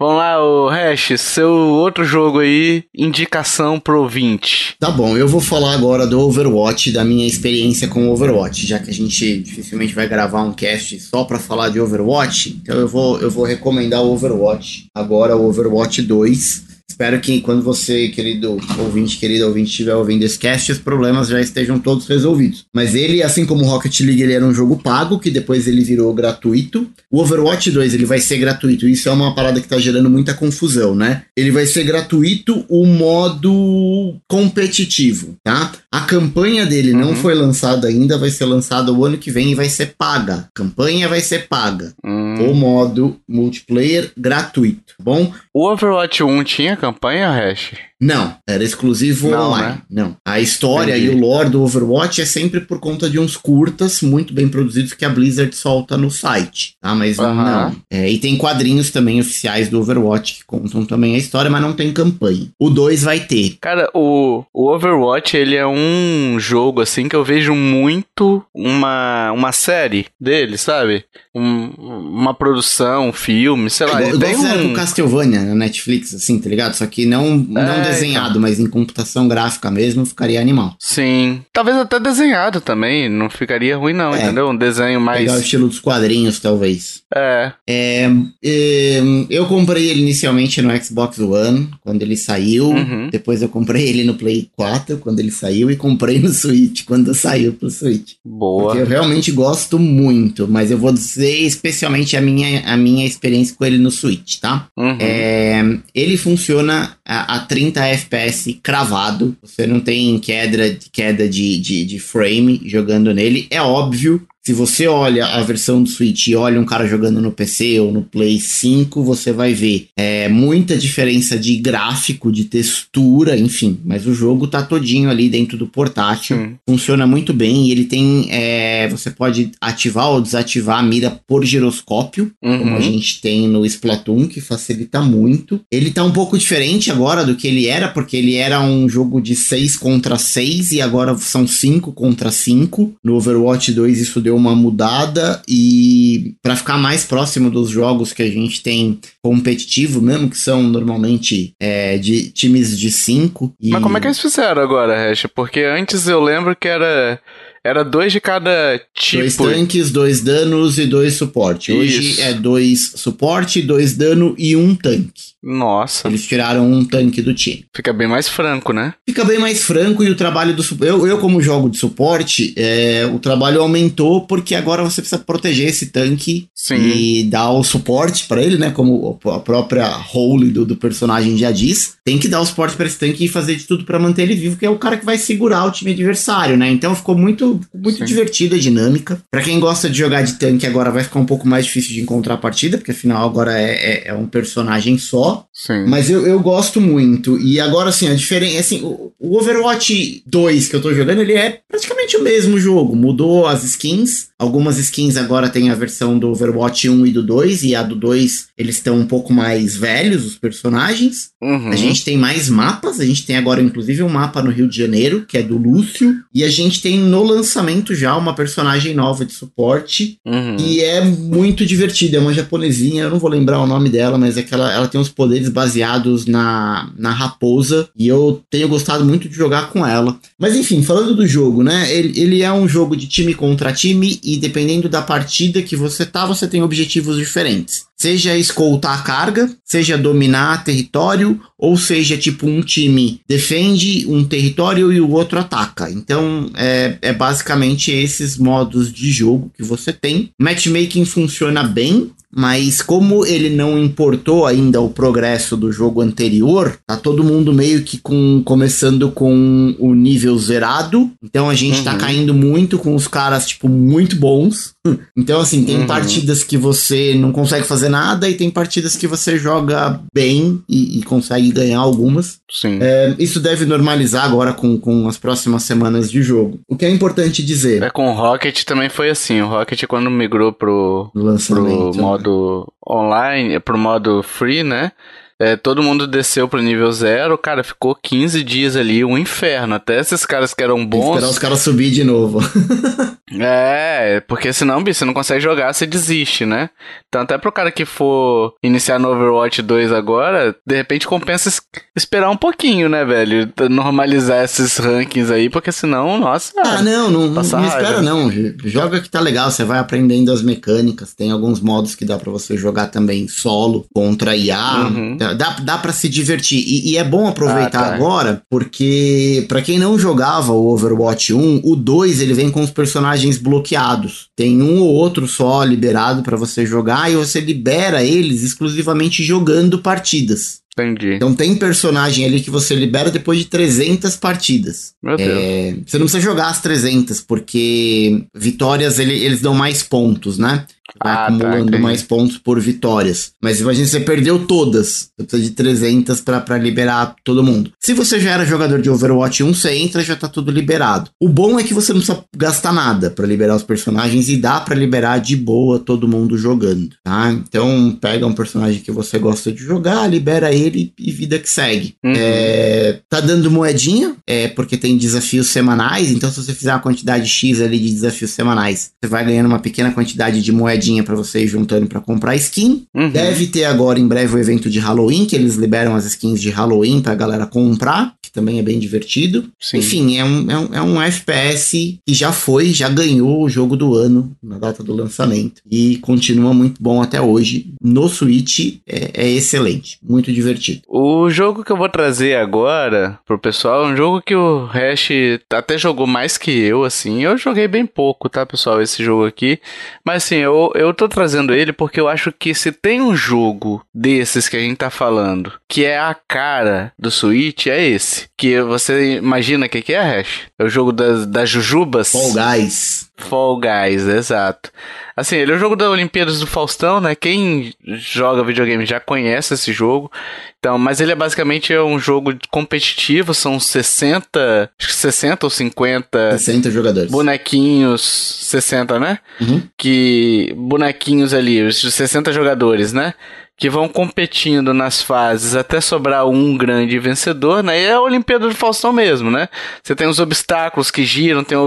Vamos lá, o Hash, seu outro jogo aí, indicação pro 20. Tá bom, eu vou falar agora do Overwatch, da minha experiência com o Overwatch, já que a gente dificilmente vai gravar um cast só para falar de Overwatch, então eu vou, eu vou recomendar o Overwatch, agora o Overwatch 2. Espero que quando você, querido ouvinte, querido ouvinte, estiver ouvindo esse cast, os problemas já estejam todos resolvidos. Mas ele, assim como o Rocket League, ele era um jogo pago, que depois ele virou gratuito. O Overwatch 2, ele vai ser gratuito. Isso é uma parada que tá gerando muita confusão, né? Ele vai ser gratuito o modo competitivo, tá? A campanha dele uhum. não foi lançada ainda, vai ser lançada o ano que vem e vai ser paga. A campanha vai ser paga. Uhum. O modo multiplayer gratuito, tá bom? O Overwatch 1 tinha campanha, Hash? Não, era exclusivo não, online. Né? Não. A história Entendi. e o lore do Overwatch é sempre por conta de uns curtas muito bem produzidos que a Blizzard solta no site, tá? Mas uhum. não. É, e tem quadrinhos também oficiais do Overwatch que contam também a história, mas não tem campanha. O 2 vai ter. Cara, o, o Overwatch, ele é um jogo, assim, que eu vejo muito uma, uma série dele, sabe? Um, uma produção, um filme, sei lá. É, igual fizeram um... com Castlevania na Netflix, assim, tá ligado? Só que não, não é, desenhado, então. mas em computação gráfica mesmo, ficaria animal. Sim. Talvez até desenhado também, não ficaria ruim não, é. entendeu? Um desenho mais... Pegar o estilo dos quadrinhos, talvez. É. é. é eu comprei ele inicialmente no Xbox One, quando ele saiu. Uhum. Depois eu comprei ele no Play 4, quando ele saiu. E comprei no Switch, quando saiu pro Switch. Boa. Porque eu realmente gosto muito, mas eu vou dizer especialmente a minha, a minha experiência com ele no Switch, tá? Uhum. É, ele funciona a, a 30 FPS cravado. Você não tem queda, queda de, de, de frame jogando nele. É óbvio se você olha a versão do Switch e olha um cara jogando no PC ou no Play 5, você vai ver é, muita diferença de gráfico, de textura, enfim. Mas o jogo tá todinho ali dentro do portátil. Funciona muito bem e ele tem. É, você pode ativar ou desativar a mira por giroscópio, uhum. como a gente tem no Splatoon, que facilita muito. Ele tá um pouco diferente agora do que ele era, porque ele era um jogo de 6 contra 6 e agora são 5 contra 5. No Overwatch 2 isso deu deu uma mudada e para ficar mais próximo dos jogos que a gente tem competitivo mesmo, que são normalmente é, de times de cinco. E... Mas como é que eles fizeram agora, Hash? Porque antes eu lembro que era era dois de cada tipo. Dois tanques, dois danos e dois suporte. Hoje Isso. é dois suporte, dois dano e um tanque. Nossa. Eles tiraram um tanque do time. Fica bem mais franco, né? Fica bem mais franco e o trabalho do suporte. Eu, eu, como jogo de suporte, é, o trabalho aumentou porque agora você precisa proteger esse tanque Sim. e dar o suporte para ele, né? Como a própria role do, do, personagem já diz. Tem que dar o suporte para esse tanque e fazer de tudo para manter ele vivo, que é o cara que vai segurar o time adversário, né? Então ficou muito, muito divertida a dinâmica. Para quem gosta de jogar de tanque, agora vai ficar um pouco mais difícil de encontrar a partida, porque afinal agora é, é, é um personagem só. Sim. Mas eu, eu gosto muito. E agora, assim, a diferença. Assim, o, o Overwatch 2 que eu tô jogando, ele é praticamente o mesmo jogo. Mudou as skins. Algumas skins agora tem a versão do Overwatch 1 e do 2. E a do 2, eles estão um pouco mais velhos, os personagens. Uhum. A gente tem mais mapas. A gente tem agora, inclusive, um mapa no Rio de Janeiro, que é do Lúcio. E a gente tem no lançamento já uma personagem nova de suporte. Uhum. E é muito divertida. É uma japonesinha, eu não vou lembrar o nome dela, mas é que ela, ela tem uns poderes baseados na, na raposa. E eu tenho gostado muito de jogar com ela. Mas enfim, falando do jogo, né? Ele, ele é um jogo de time contra time. E dependendo da partida que você tá, você tem objetivos diferentes. Seja escoltar a carga, seja dominar território, ou seja, tipo, um time defende um território e o outro ataca. Então, é, é basicamente esses modos de jogo que você tem. Matchmaking funciona bem, mas como ele não importou ainda o progresso do jogo anterior, tá todo mundo meio que com começando com o nível zerado. Então a gente tá uhum. tá caindo muito com os caras, tipo, muito bons. Então, assim, tem uhum. partidas que você não consegue fazer nada e tem partidas que você joga bem e, e consegue ganhar algumas. Sim. É, isso deve normalizar agora com, com as próximas semanas de jogo. O que é importante dizer. É, com o Rocket também foi assim. O Rocket, quando migrou pro, pro? Modo online, pro modo free, né? É, todo mundo desceu pro nível zero, cara, ficou 15 dias ali, um inferno. Até esses caras que eram bons. Esperar os caras subir de novo. é, porque senão, bicho, você não consegue jogar, você desiste, né? Então, até pro cara que for iniciar no Overwatch 2 agora, de repente compensa esperar um pouquinho, né, velho? Normalizar esses rankings aí, porque senão, nossa. Ah, não, não, não espera não. Joga que tá legal, você vai aprendendo as mecânicas. Tem alguns modos que dá para você jogar também solo contra IA. Uhum. Dá, dá para se divertir. E, e, é bom aproveitar ah, tá. agora, porque para quem não jogava o Overwatch 1, o 2 ele vem com os personagens bloqueados. Tem um ou outro só liberado para você jogar e você libera eles exclusivamente jogando partidas. Entendi. Então tem personagem ali que você libera depois de 300 partidas. Meu Deus. É, você não precisa jogar as 300, porque vitórias ele, eles dão mais pontos, né? Vai ah, tá, acumulando tá, mais pontos por vitórias. Mas imagina você perdeu todas. Você precisa de 300 para liberar todo mundo. Se você já era jogador de Overwatch 1, você entra e já tá tudo liberado. O bom é que você não precisa gastar nada para liberar os personagens e dá para liberar de boa todo mundo jogando, tá? Então pega um personagem que você gosta de jogar, libera ele e vida que segue. Uhum. É, tá dando moedinha, é porque tem desafios semanais, então se você fizer uma quantidade X ali de desafios semanais, você vai ganhando uma pequena quantidade de moedinha moedinha para você ir juntando para comprar skin. Uhum. Deve ter agora em breve o evento de Halloween, que eles liberam as skins de Halloween pra galera comprar, que também é bem divertido. Sim. Enfim, é um, é, um, é um FPS que já foi, já ganhou o jogo do ano na data do lançamento. E continua muito bom até hoje. No Switch é, é excelente, muito divertido. O jogo que eu vou trazer agora pro pessoal é um jogo que o Hash até jogou mais que eu, assim. Eu joguei bem pouco, tá, pessoal, esse jogo aqui. Mas assim, eu eu, tô trazendo ele porque eu acho que se tem um jogo desses que a gente tá falando, que é a cara do Switch, é esse. Que você imagina o que, que é, Hash? É o jogo das, das Jujubas. Fall Guys. Fall Guys, exato. Assim, ele é o jogo da Olimpíadas do Faustão, né? Quem joga videogame já conhece esse jogo. Então, mas ele é basicamente um jogo competitivo, são 60, 60 ou 50 60 jogadores. Bonequinhos, 60, né? Uhum. Que bonequinhos ali, os 60 jogadores, né? Que vão competindo nas fases até sobrar um grande vencedor, né? E é a Olimpíada do Faustão mesmo, né? Você tem os obstáculos que giram, tem,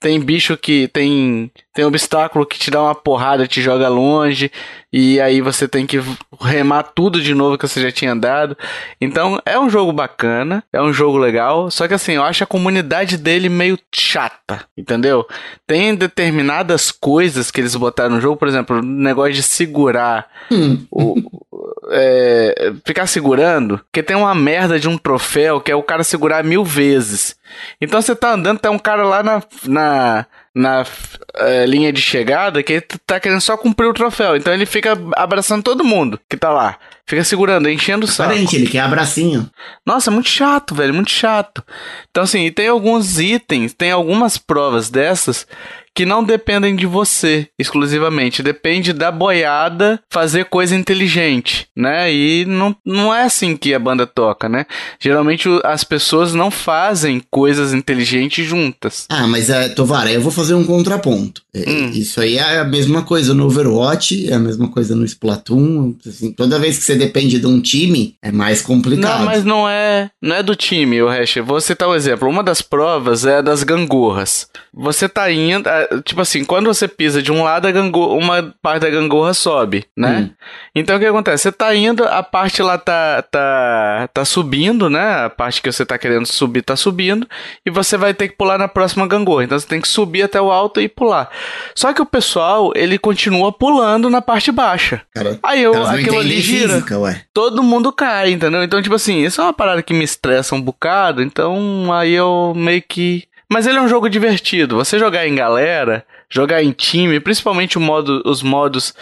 tem bicho que tem tem obstáculo que te dá uma porrada, te joga longe, e aí você tem que remar tudo de novo que você já tinha dado. Então é um jogo bacana, é um jogo legal, só que assim, eu acho a comunidade dele meio chata, entendeu? Tem determinadas coisas que eles botaram no jogo, por exemplo, o negócio de segurar hum. o, é, ficar segurando, que tem uma merda de um troféu que é o cara segurar mil vezes. Então você tá andando, tem um cara lá na, na, na é, linha de chegada que tá querendo só cumprir o troféu. Então ele fica abraçando todo mundo que tá lá. Fica segurando, enchendo o saco. Aparente, ele quer abracinho. Nossa, muito chato, velho, muito chato. Então, assim, tem alguns itens, tem algumas provas dessas que não dependem de você exclusivamente. Depende da boiada fazer coisa inteligente, né? E não, não é assim que a banda toca, né? Geralmente as pessoas não fazem coisas inteligentes juntas. Ah, mas é, Tovara, eu vou fazer um contraponto. É, hum. Isso aí é a mesma coisa no Overwatch, é a mesma coisa no Splatoon. Assim, toda vez que você depende de um time, é mais complicado. Não, mas não é, não é do time, o Hash. Vou citar um exemplo. Uma das provas é das gangorras. Você tá indo, tipo assim, quando você pisa de um lado, a gangorra, uma parte da gangorra sobe, né? Hum. Então o que acontece? Você tá indo, a parte lá tá, tá, tá subindo, né? A parte que você tá querendo subir tá subindo, e você vai ter que pular na próxima gangorra. Então você tem que subir até o alto e pular. Só que o pessoal, ele continua pulando na parte baixa. Cara, Aí eu, aquilo ali gira. Física, todo mundo cai, entendeu? Então, tipo assim, isso é uma parada que me estressa um bocado, então aí eu meio que mas ele é um jogo divertido. Você jogar em galera, jogar em time, principalmente o modo, os modos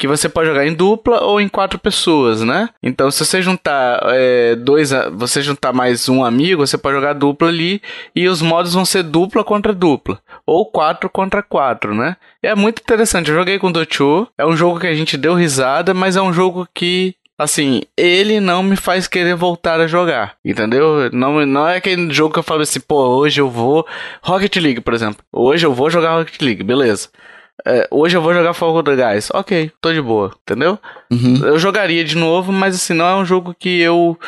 que você pode jogar em dupla ou em quatro pessoas, né? Então, se você juntar é, dois, você juntar mais um amigo, você pode jogar dupla ali e os modos vão ser dupla contra dupla ou quatro contra quatro, né? E é muito interessante. Eu joguei com o Docho, é um jogo que a gente deu risada, mas é um jogo que assim, ele não me faz querer voltar a jogar, entendeu? Não, não é aquele jogo que eu falo assim, pô, hoje eu vou. Rocket League, por exemplo. Hoje eu vou jogar Rocket League, beleza. É, hoje eu vou jogar Fogo do Gás. Ok, tô de boa, entendeu? Uhum. Eu jogaria de novo, mas assim, não é um jogo que eu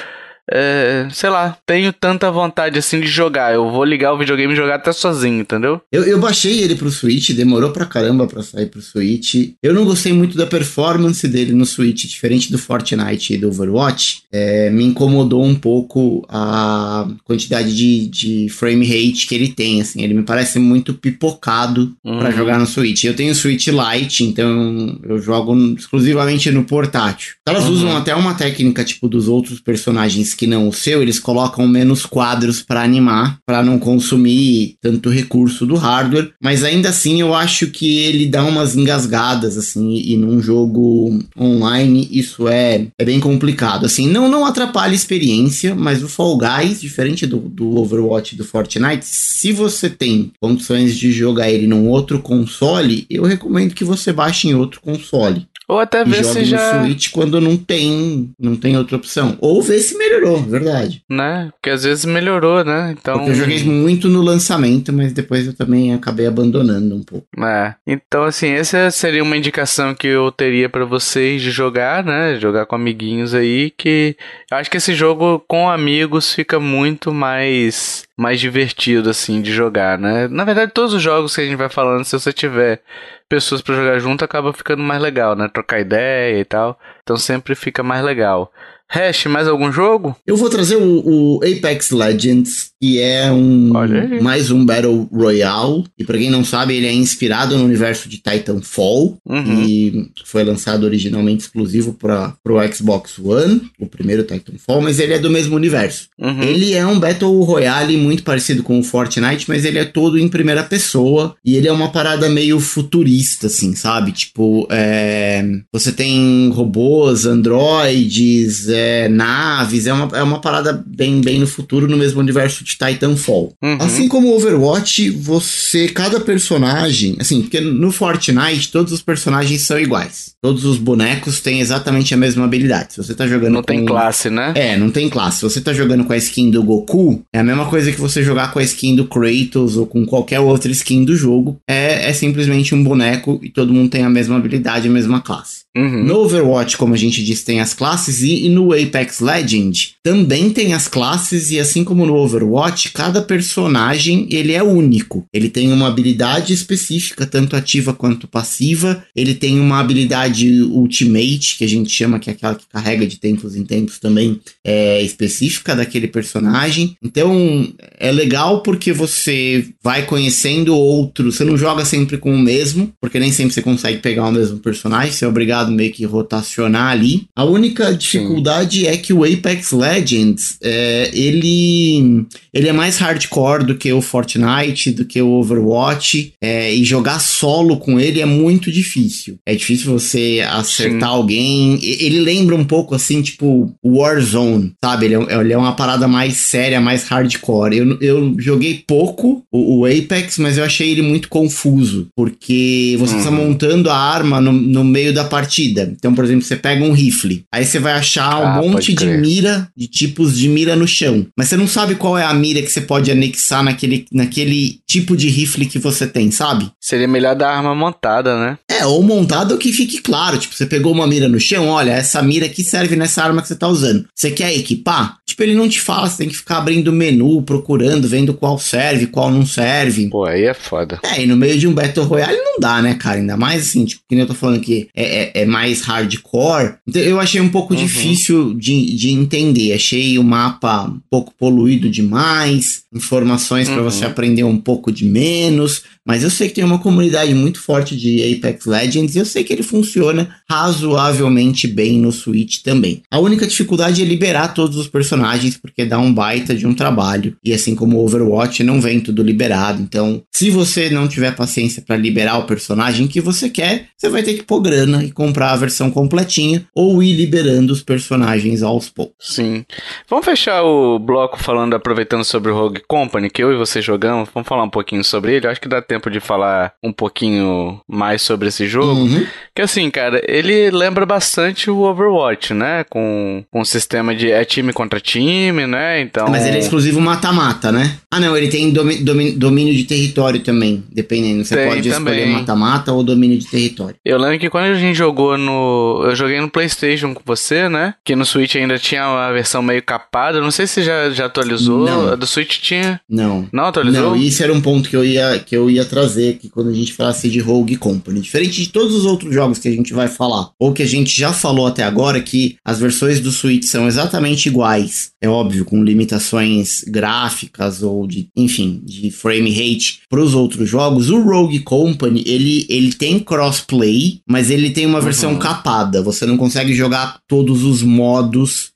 é, sei lá, tenho tanta vontade assim de jogar. Eu vou ligar o videogame e jogar até sozinho, entendeu? Eu, eu baixei ele pro Switch, demorou pra caramba pra sair pro Switch. Eu não gostei muito da performance dele no Switch, diferente do Fortnite e do Overwatch. É, me incomodou um pouco a quantidade de, de frame rate que ele tem, assim. Ele me parece muito pipocado uhum. para jogar no Switch. Eu tenho Switch Lite, então eu jogo exclusivamente no portátil. Elas uhum. usam até uma técnica tipo dos outros personagens que não o seu, eles colocam menos quadros para animar, para não consumir tanto recurso do hardware, mas ainda assim eu acho que ele dá umas engasgadas assim, e num jogo online isso é, é bem complicado. Assim, não não atrapalha a experiência, mas o Fall Guys, diferente do, do Overwatch e do Fortnite, se você tem condições de jogar ele num outro console, eu recomendo que você baixe em outro console. Ou até ver se já. no Switch quando não tem, não tem outra opção. Ou ver se melhorou, verdade. Né? Porque às vezes melhorou, né? Então. Porque eu joguei muito no lançamento, mas depois eu também acabei abandonando um pouco. É. Então, assim, essa seria uma indicação que eu teria para vocês de jogar, né? Jogar com amiguinhos aí, que eu acho que esse jogo com amigos fica muito mais mais divertido assim de jogar, né? Na verdade, todos os jogos que a gente vai falando, se você tiver pessoas para jogar junto, acaba ficando mais legal, né? Trocar ideia e tal. Então sempre fica mais legal. Hash, mais algum jogo? Eu vou trazer o, o Apex Legends, que é um mais um Battle Royale. E para quem não sabe, ele é inspirado no universo de Titanfall. Uhum. E foi lançado originalmente exclusivo para o Xbox One, o primeiro Titanfall, mas ele é do mesmo universo. Uhum. Ele é um Battle Royale muito parecido com o Fortnite, mas ele é todo em primeira pessoa. E ele é uma parada meio futurista, assim, sabe? Tipo, é... você tem robôs, androides. É é, naves, é uma, é uma parada bem, bem no futuro, no mesmo universo de Titanfall. Uhum. Assim como Overwatch, você, cada personagem, assim, porque no Fortnite todos os personagens são iguais. Todos os bonecos têm exatamente a mesma habilidade. Se você tá jogando Não com... tem classe, né? É, não tem classe. Se você tá jogando com a skin do Goku, é a mesma coisa que você jogar com a skin do Kratos ou com qualquer outra skin do jogo. É, é simplesmente um boneco e todo mundo tem a mesma habilidade, a mesma classe. Uhum. No Overwatch, como a gente disse, tem as classes e, e, no Apex Legend também tem as classes e assim como no Overwatch, cada personagem ele é único. Ele tem uma habilidade específica, tanto ativa quanto passiva. Ele tem uma habilidade ultimate, que a gente chama que é aquela que carrega de tempos em tempos também, é específica daquele personagem. Então é legal porque você vai conhecendo outros. Você não joga sempre com o mesmo, porque nem sempre você consegue pegar o mesmo personagem. Você é obrigado meio que rotacionar ali. A única dificuldade Sim. É que o Apex Legends, é, ele, ele é mais hardcore do que o Fortnite, do que o Overwatch, é, e jogar solo com ele é muito difícil. É difícil você acertar Sim. alguém. Ele lembra um pouco assim, tipo Warzone, sabe? Ele é, ele é uma parada mais séria, mais hardcore. Eu, eu joguei pouco o, o Apex, mas eu achei ele muito confuso, porque você está uhum. montando a arma no, no meio da partida partida. Então, por exemplo, você pega um rifle, aí você vai achar um ah, monte de mira, de tipos de mira no chão. Mas você não sabe qual é a mira que você pode anexar naquele, naquele tipo de rifle que você tem, sabe? Seria melhor dar arma montada, né? É, ou montada que fique claro. Tipo, você pegou uma mira no chão, olha, essa mira aqui serve nessa arma que você tá usando. Você quer equipar? Tipo, ele não te fala, você tem que ficar abrindo o menu, procurando, vendo qual serve, qual não serve. Pô, aí é foda. É, e no meio de um Battle Royale não dá, né, cara? Ainda mais assim, tipo, que nem eu tô falando que é, é, é mais hardcore. Então eu achei um pouco uhum. difícil de, de entender. Achei o mapa um pouco poluído demais, informações uhum. para você aprender um pouco de menos. Mas eu sei que tem uma comunidade muito forte de Apex Legends e eu sei que ele funciona razoavelmente bem no Switch também. A única dificuldade é liberar todos os personagens, porque dá um baita de um trabalho. E assim como o Overwatch, não vem tudo liberado. Então, se você não tiver paciência para liberar o personagem que você quer, você vai ter que pôr grana e comprar a versão completinha ou ir liberando os personagens aos poucos. Sim. Vamos fechar o bloco falando, aproveitando sobre o Rogue Company, que eu e você jogamos. Vamos falar um pouquinho sobre ele. Acho que dá tempo de falar um pouquinho mais sobre esse jogo. Uhum. Que assim, cara, ele lembra bastante o Overwatch, né? Com, com um sistema de é time contra time, né? Então. Mas ele é exclusivo mata-mata, né? Ah, não, ele tem domi, domi, domínio de território também, dependendo. Você tem pode também. escolher mata-mata ou domínio de território. Eu lembro que quando a gente jogou no. Eu joguei no PlayStation com você, né? Que no Switch ainda tinha uma versão meio capada. Não sei se já, já atualizou. Não. A do Switch tinha. Não. Não atualizou? Não, isso era um ponto que eu ia, que eu ia trazer aqui quando a gente falasse de Rogue Company. Diferente de todos os outros jogos que a gente vai falar, ou que a gente já falou até agora, que as versões do Switch são exatamente iguais. É óbvio, com limitações gráficas ou de, enfim, de frame rate para os outros jogos. O Rogue Company, ele, ele tem crossplay, mas ele tem uma versão uhum. capada. Você não consegue jogar todos os modos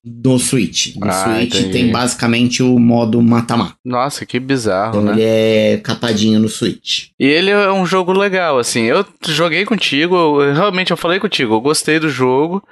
do Switch. No ah, Switch entendi. tem basicamente o modo mata-mata. Nossa, que bizarro, então né? Ele é capadinho no Switch. E ele é um jogo legal, assim. Eu joguei contigo, eu, realmente eu falei contigo, eu gostei do jogo.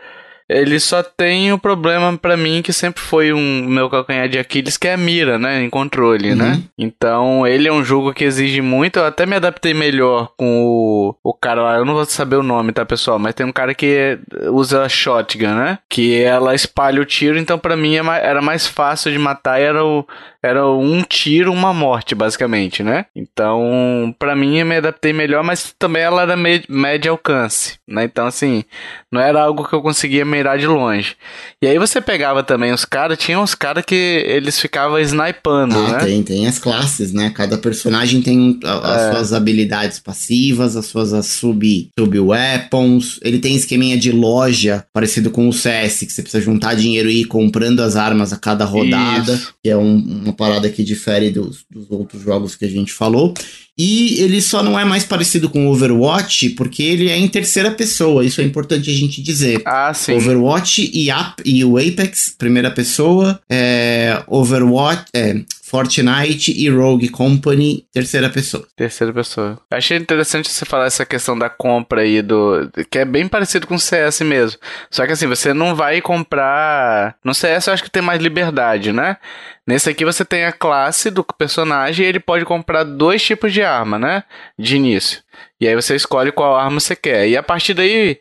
Ele só tem o um problema para mim que sempre foi um meu calcanhar de Aquiles, que é a mira, né? Em controle, né? uhum. né? Então, ele é um jogo que exige muito. Eu até me adaptei melhor com o, o cara lá. Eu não vou saber o nome, tá, pessoal? Mas tem um cara que usa shotgun, né? Que ela espalha o tiro. Então, para mim, é era mais fácil de matar. Era, o, era um tiro, uma morte, basicamente, né? Então, para mim, eu me adaptei melhor. Mas também ela era médio alcance, né? Então, assim, não era algo que eu conseguia mirar de longe. E aí você pegava também os caras, tinha uns caras que eles ficavam snipando, ah, né? Tem, tem as classes, né? Cada personagem tem as é. suas habilidades passivas, as suas sub, sub weapons. Ele tem esqueminha de loja, parecido com o CS, que você precisa juntar dinheiro e ir comprando as armas a cada rodada, Isso. que é um, uma parada que difere dos, dos outros jogos que a gente falou. E ele só não é mais parecido com Overwatch porque ele é em terceira pessoa. Isso é importante a gente dizer. Ah, sim. Overwatch e, Ap e o Apex, primeira pessoa. É, Overwatch. É, Fortnite e Rogue Company, terceira pessoa. Terceira pessoa. Achei interessante você falar essa questão da compra aí do. que é bem parecido com o CS mesmo. Só que assim, você não vai comprar. No CS eu acho que tem mais liberdade, né? Nesse aqui você tem a classe do personagem e ele pode comprar dois tipos de arma, né? De início. E aí você escolhe qual arma você quer. E a partir daí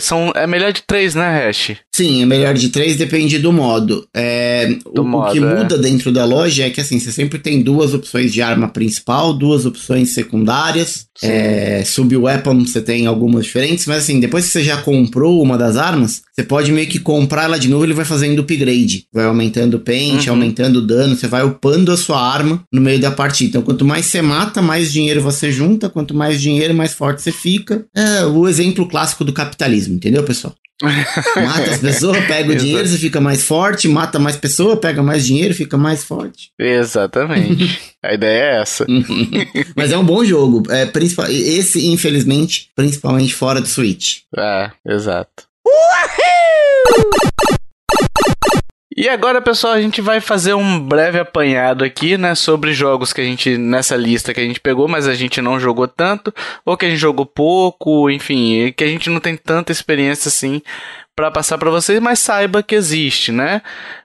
são, é melhor de três, né, Hash? Sim, é melhor de três, depende do modo. É, do o, modo, o que é. muda dentro da loja é que assim, você sempre tem duas opções de arma principal, duas opções secundárias. É, Sub-weapon você tem algumas diferentes, mas assim, depois que você já comprou uma das armas, você pode meio que comprar ela de novo, ele vai fazendo upgrade. Vai aumentando o paint, uhum. aumentando o dano, você vai upando a sua arma no meio da partida. Então, quanto mais você mata, mais dinheiro você junta, quanto mais dinheiro, mais forte você fica. É o exemplo clássico do capitalismo, entendeu, pessoal? Mata as pessoas, pega o dinheiro, você fica mais forte, mata mais pessoas, pega mais dinheiro, fica mais forte. Exatamente. A ideia é essa. Mas é um bom jogo. É, principal, esse, infelizmente, principalmente fora do Switch. É, exato. Uhul! E agora, pessoal, a gente vai fazer um breve apanhado aqui, né, sobre jogos que a gente nessa lista que a gente pegou, mas a gente não jogou tanto, ou que a gente jogou pouco, enfim, que a gente não tem tanta experiência assim para passar para vocês, mas saiba que existe, né?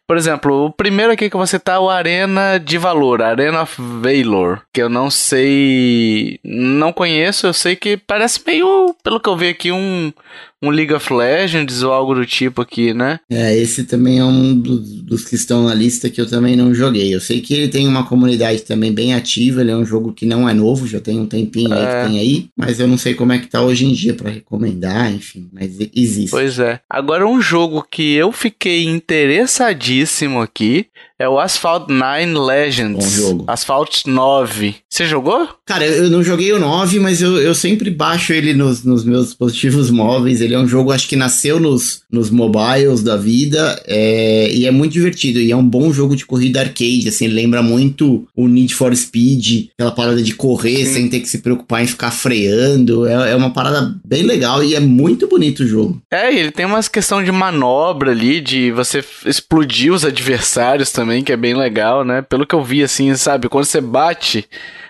Por exemplo, o primeiro aqui que você tá é o Arena de Valor, Arena of Valor, que eu não sei, não conheço, eu sei que parece meio, pelo que eu vi aqui, um um League of Legends ou algo do tipo aqui, né? É, esse também é um dos, dos, que estão na lista que eu também não joguei. Eu sei que ele tem uma comunidade também bem ativa, ele é um jogo que não é novo, já tem um tempinho é. aí que é. tem aí, mas eu não sei como é que tá hoje em dia para recomendar, enfim, mas existe. Pois é. Agora um jogo que eu fiquei interessadíssimo aqui é o Asphalt 9 Legends. Bom jogo. Asphalt 9. Você jogou? Cara, eu não joguei o 9, mas eu, eu sempre baixo ele nos, nos meus dispositivos móveis. Ele é um jogo, acho que nasceu nos, nos mobiles da vida. É, e é muito divertido. E é um bom jogo de corrida arcade. Assim, ele lembra muito o Need for Speed, aquela parada de correr Sim. sem ter que se preocupar em ficar freando. É, é uma parada bem legal e é muito bonito o jogo. É, ele tem umas questão de manobra ali, de você explodir os adversários também, que é bem legal, né? Pelo que eu vi, assim, sabe? Quando você bate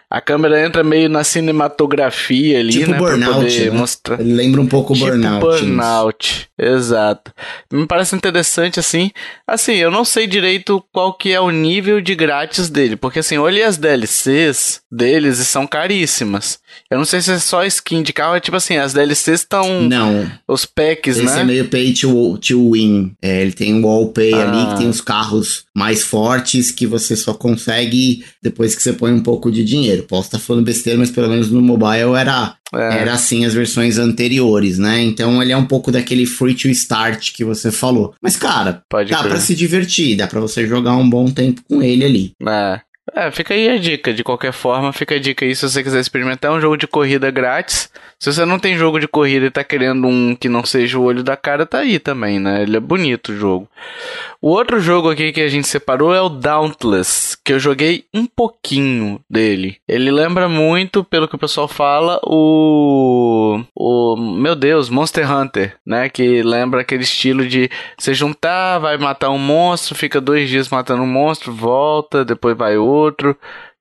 a câmera entra meio na cinematografia ali, tipo né? Burnout, né? mostrar. Ele lembra um pouco tipo Burnout. Burnout, exato. Me parece interessante, assim. Assim, eu não sei direito qual que é o nível de grátis dele, porque assim, olhei as DLCs deles e são caríssimas. Eu não sei se é só skin de carro, é tipo assim, as DLCs estão... Não. Os packs, Esse né? Esse é meio pay to, to win. É, ele tem um wallpay ah. ali que tem os carros mais fortes que você só consegue depois que você põe um pouco de dinheiro. Posso estar falando besteira, mas pelo menos no mobile era, é. era assim as versões anteriores, né? Então ele é um pouco daquele free to start que você falou. Mas, cara, Pode dá para se divertir, dá para você jogar um bom tempo com ele ali. É. É, fica aí a dica. De qualquer forma, fica a dica aí se você quiser experimentar um jogo de corrida grátis. Se você não tem jogo de corrida e tá querendo um que não seja o olho da cara, tá aí também, né? Ele é bonito o jogo. O outro jogo aqui que a gente separou é o Dauntless, que eu joguei um pouquinho dele. Ele lembra muito, pelo que o pessoal fala, o. O. Meu Deus, Monster Hunter, né? Que lembra aquele estilo de você juntar, vai matar um monstro, fica dois dias matando um monstro, volta, depois vai outro.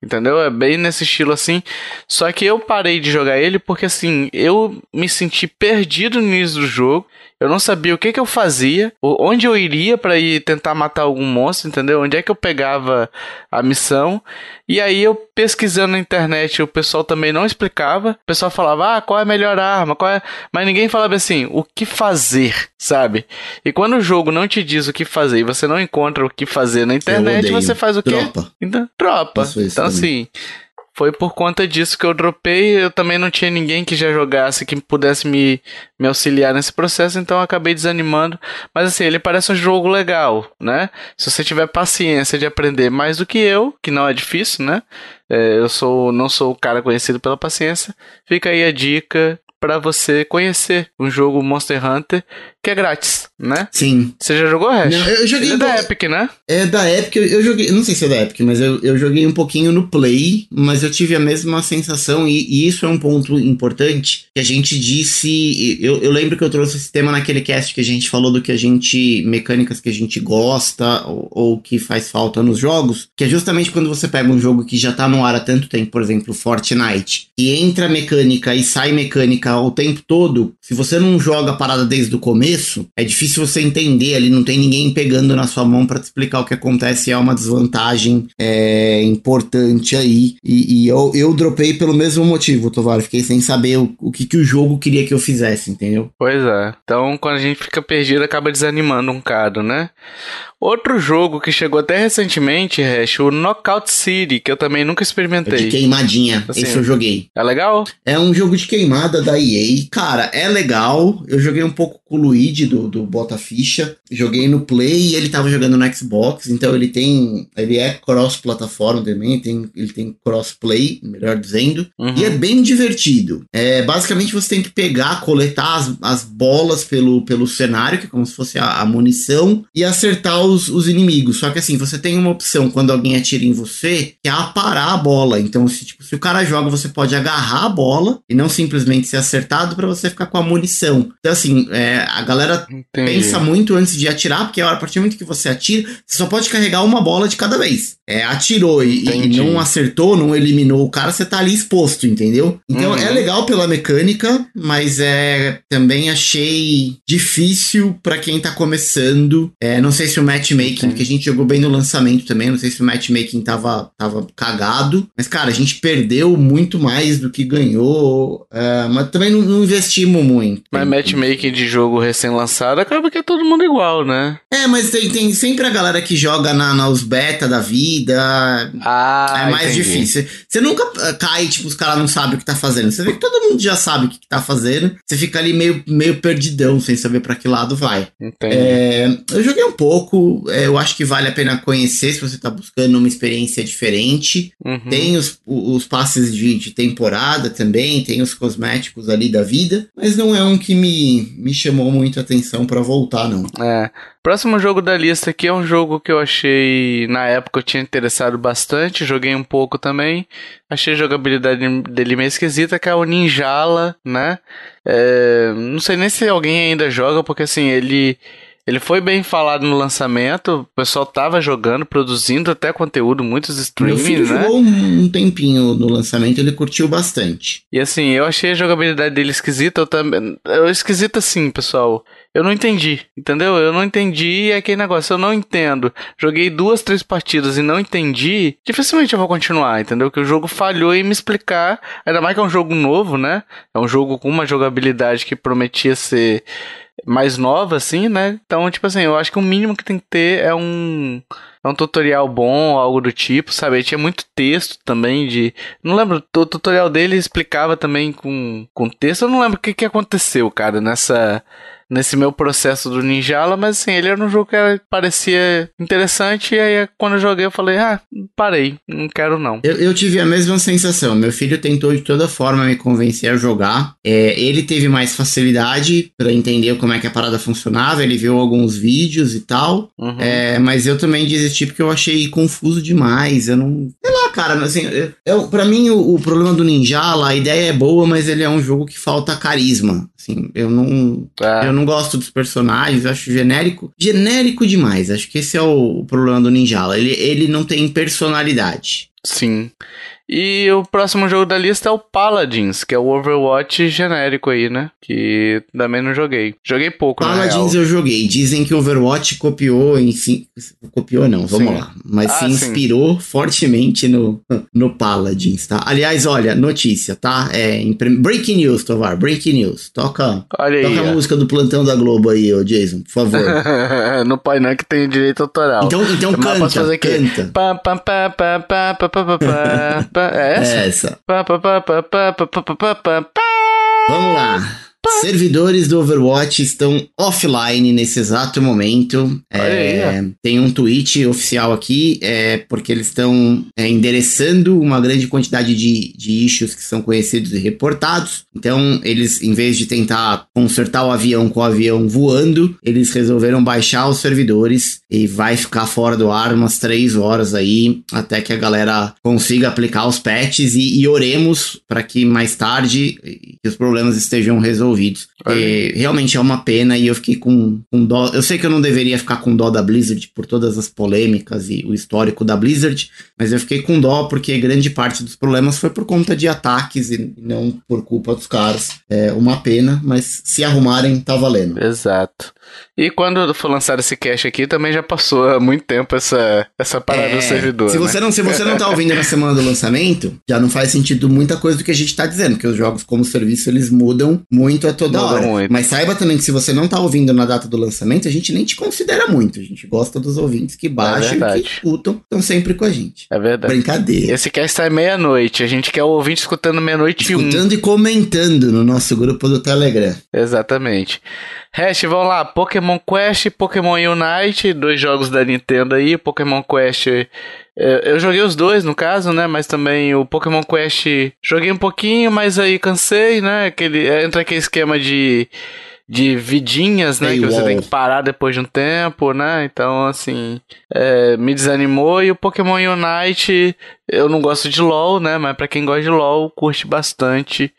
Entendeu? É bem nesse estilo assim. Só que eu parei de jogar ele porque assim, eu me senti perdido no início do jogo. Eu não sabia o que que eu fazia, onde eu iria para ir tentar matar algum monstro, entendeu? Onde é que eu pegava a missão. E aí eu pesquisando na internet, o pessoal também não explicava. O pessoal falava: "Ah, qual é a melhor arma? Qual é?" Mas ninguém falava assim: "O que fazer?", sabe? E quando o jogo não te diz o que fazer e você não encontra o que fazer na internet, você faz o quê? Tropa. Então, tropa. Então assim, foi por conta disso que eu dropei. Eu também não tinha ninguém que já jogasse que pudesse me, me auxiliar nesse processo, então eu acabei desanimando. Mas assim, ele parece um jogo legal, né? Se você tiver paciência de aprender mais do que eu, que não é difícil, né? É, eu sou não sou o cara conhecido pela paciência. Fica aí a dica para você conhecer um jogo Monster Hunter que é grátis, né? Sim. Você já jogou, Hash? Não, eu joguei. É da Epic, né? É da Epic, eu, eu, joguei. Não sei se é da Epic, mas eu, eu joguei um pouquinho no Play, mas eu tive a mesma sensação, e, e isso é um ponto importante que a gente disse. Eu, eu lembro que eu trouxe esse tema naquele cast que a gente falou do que a gente. mecânicas que a gente gosta ou, ou que faz falta nos jogos, que é justamente quando você pega um jogo que já tá no ar há tanto tempo, por exemplo, Fortnite, e entra mecânica e sai mecânica o tempo todo, se você não joga a parada desde o começo, começo, é difícil você entender ali, não tem ninguém pegando na sua mão para te explicar o que acontece, é uma desvantagem é, importante aí. E, e, eu, eu dropei pelo mesmo motivo, Tovar, fiquei sem saber o, o que, que o jogo queria que eu fizesse, entendeu? Pois é. Então, quando a gente fica perdido, acaba desanimando um cara, né? Outro jogo que chegou até recentemente, Hash, o Knockout City, que eu também nunca experimentei. É de queimadinha, assim, esse eu joguei. É legal? É um jogo de queimada da EA. Cara, é legal. Eu joguei um pouco com o Luigi do, do Bota Ficha. Joguei no Play e ele tava jogando no Xbox, então ele tem. Ele é cross-plataforma também, tem, ele tem cross-play, melhor dizendo. Uhum. E é bem divertido. É, basicamente você tem que pegar, coletar as, as bolas pelo, pelo cenário, que é como se fosse a, a munição, e acertar os, os inimigos. Só que assim, você tem uma opção quando alguém atira em você, que é aparar a bola. Então, se, tipo, se o cara joga, você pode agarrar a bola e não simplesmente ser acertado para você ficar com a munição. Então, assim, é, a galera Entendi. pensa muito antes de atirar, porque a partir do momento que você atira, você só pode carregar uma bola de cada vez. É, atirou e, e não acertou, não eliminou o cara, você tá ali exposto, entendeu? Então uhum. é legal pela mecânica, mas é também achei difícil para quem tá começando. É, não sei se o match matchmaking, que a gente jogou bem no lançamento também. Não sei se o matchmaking tava, tava cagado. Mas, cara, a gente perdeu muito mais do que ganhou. Uh, mas também não, não investimos muito. Mas matchmaking de jogo recém-lançado acaba que é todo mundo igual, né? É, mas tem, tem sempre a galera que joga na, nos beta da vida. Ah, é mais entendi. difícil. Você nunca ah, cai, tipo, os caras não sabem o que tá fazendo. Você vê que todo mundo já sabe o que, que tá fazendo. Você fica ali meio, meio perdidão, sem saber para que lado vai. É, eu joguei um pouco. É, eu acho que vale a pena conhecer se você tá buscando uma experiência diferente. Uhum. Tem os, os passes de, de temporada também, tem os cosméticos ali da vida. Mas não é um que me, me chamou muito a atenção para voltar, não. É. Próximo jogo da lista aqui é um jogo que eu achei, na época eu tinha interessado bastante, joguei um pouco também, achei a jogabilidade dele meio esquisita, que é o Ninjala, né? É, não sei nem se alguém ainda joga, porque assim, ele... Ele foi bem falado no lançamento, o pessoal tava jogando, produzindo até conteúdo, muitos streamings, Meu filho né? jogou um tempinho no lançamento, ele curtiu bastante. E assim, eu achei a jogabilidade dele esquisita, eu também... Eu esquisita assim, pessoal. Eu não entendi, entendeu? Eu não entendi aquele negócio, eu não entendo. Joguei duas, três partidas e não entendi, dificilmente eu vou continuar, entendeu? Que o jogo falhou em me explicar, ainda mais que é um jogo novo, né? É um jogo com uma jogabilidade que prometia ser mais nova, assim, né? Então, tipo assim, eu acho que o mínimo que tem que ter é um, é um tutorial bom, algo do tipo, sabe? Tinha muito texto também de. Não lembro, o tutorial dele explicava também com, com texto. Eu não lembro o que, que aconteceu, cara, nessa nesse meu processo do Ninjala, mas assim, ele era um jogo que era, parecia interessante, e aí quando eu joguei eu falei, ah, parei, não quero não. Eu, eu tive a mesma sensação, meu filho tentou de toda forma me convencer a jogar, é, ele teve mais facilidade para entender como é que a parada funcionava, ele viu alguns vídeos e tal, uhum. é, mas eu também desisti porque eu achei confuso demais, eu não... Sei lá, cara, assim, eu, eu, pra mim o, o problema do Ninjala, a ideia é boa, mas ele é um jogo que falta carisma, assim, eu não... É. Eu não não gosto dos personagens, acho genérico. Genérico demais. Acho que esse é o, problema do Ninjala. Ele, ele não tem personalidade. Sim. E o próximo jogo da lista é o Paladins, que é o Overwatch genérico aí, né? Que também não joguei. Joguei pouco, Paladins eu joguei. Dizem que o Overwatch copiou, enfim. Copiou não, vamos sim. lá. Mas ah, se inspirou sim. fortemente no, no Paladins, tá? Aliás, olha, notícia, tá? É, Breaking news, Tovar, breaking news. Toca, olha toca a música do plantão da Globo aí, ô Jason, por favor. no painel é que tem direito autoral. Então, então Mas canta, posso fazer canta. Pá, pá, pá, pá, pá, pá, pá, pá. É essa? É essa. Vamos lá. Servidores do Overwatch estão offline nesse exato momento. É, tem um tweet oficial aqui, é, porque eles estão é, endereçando uma grande quantidade de, de issues que são conhecidos e reportados. Então, eles, em vez de tentar consertar o avião com o avião voando, eles resolveram baixar os servidores e vai ficar fora do ar umas três horas aí, até que a galera consiga aplicar os patches e, e oremos para que mais tarde os problemas estejam resolvidos resolvidos. É, realmente é uma pena e eu fiquei com, com dó. Eu sei que eu não deveria ficar com dó da Blizzard por todas as polêmicas e o histórico da Blizzard, mas eu fiquei com dó porque grande parte dos problemas foi por conta de ataques e não por culpa dos caras. É uma pena, mas se arrumarem, tá valendo. Exato. E quando for lançar esse cache aqui, também já passou há muito tempo essa, essa parada é, do servidor. Se você, né? não, se você não tá ouvindo na semana do lançamento, já não faz sentido muita coisa do que a gente tá dizendo, porque os jogos como serviço eles mudam muito a toda mudam hora. Muito. Mas saiba também que se você não tá ouvindo na data do lançamento, a gente nem te considera muito. A gente gosta dos ouvintes que baixam é e que escutam, estão sempre com a gente. É verdade. Brincadeira. Esse cast sai meia-noite. A gente quer o ouvinte escutando meia-noite e um. Escutando e comentando no nosso grupo do Telegram. Exatamente. Hash, vamos lá. Pokémon Quest e Pokémon Unite, dois jogos da Nintendo aí. Pokémon Quest, é, eu joguei os dois no caso, né? Mas também o Pokémon Quest joguei um pouquinho, mas aí cansei, né? Aquele, é, entra aquele esquema de de vidinhas, né? que você tem que parar depois de um tempo, né? Então, assim, é, me desanimou. E o Pokémon Unite, eu não gosto de LoL, né? Mas para quem gosta de LoL, curte bastante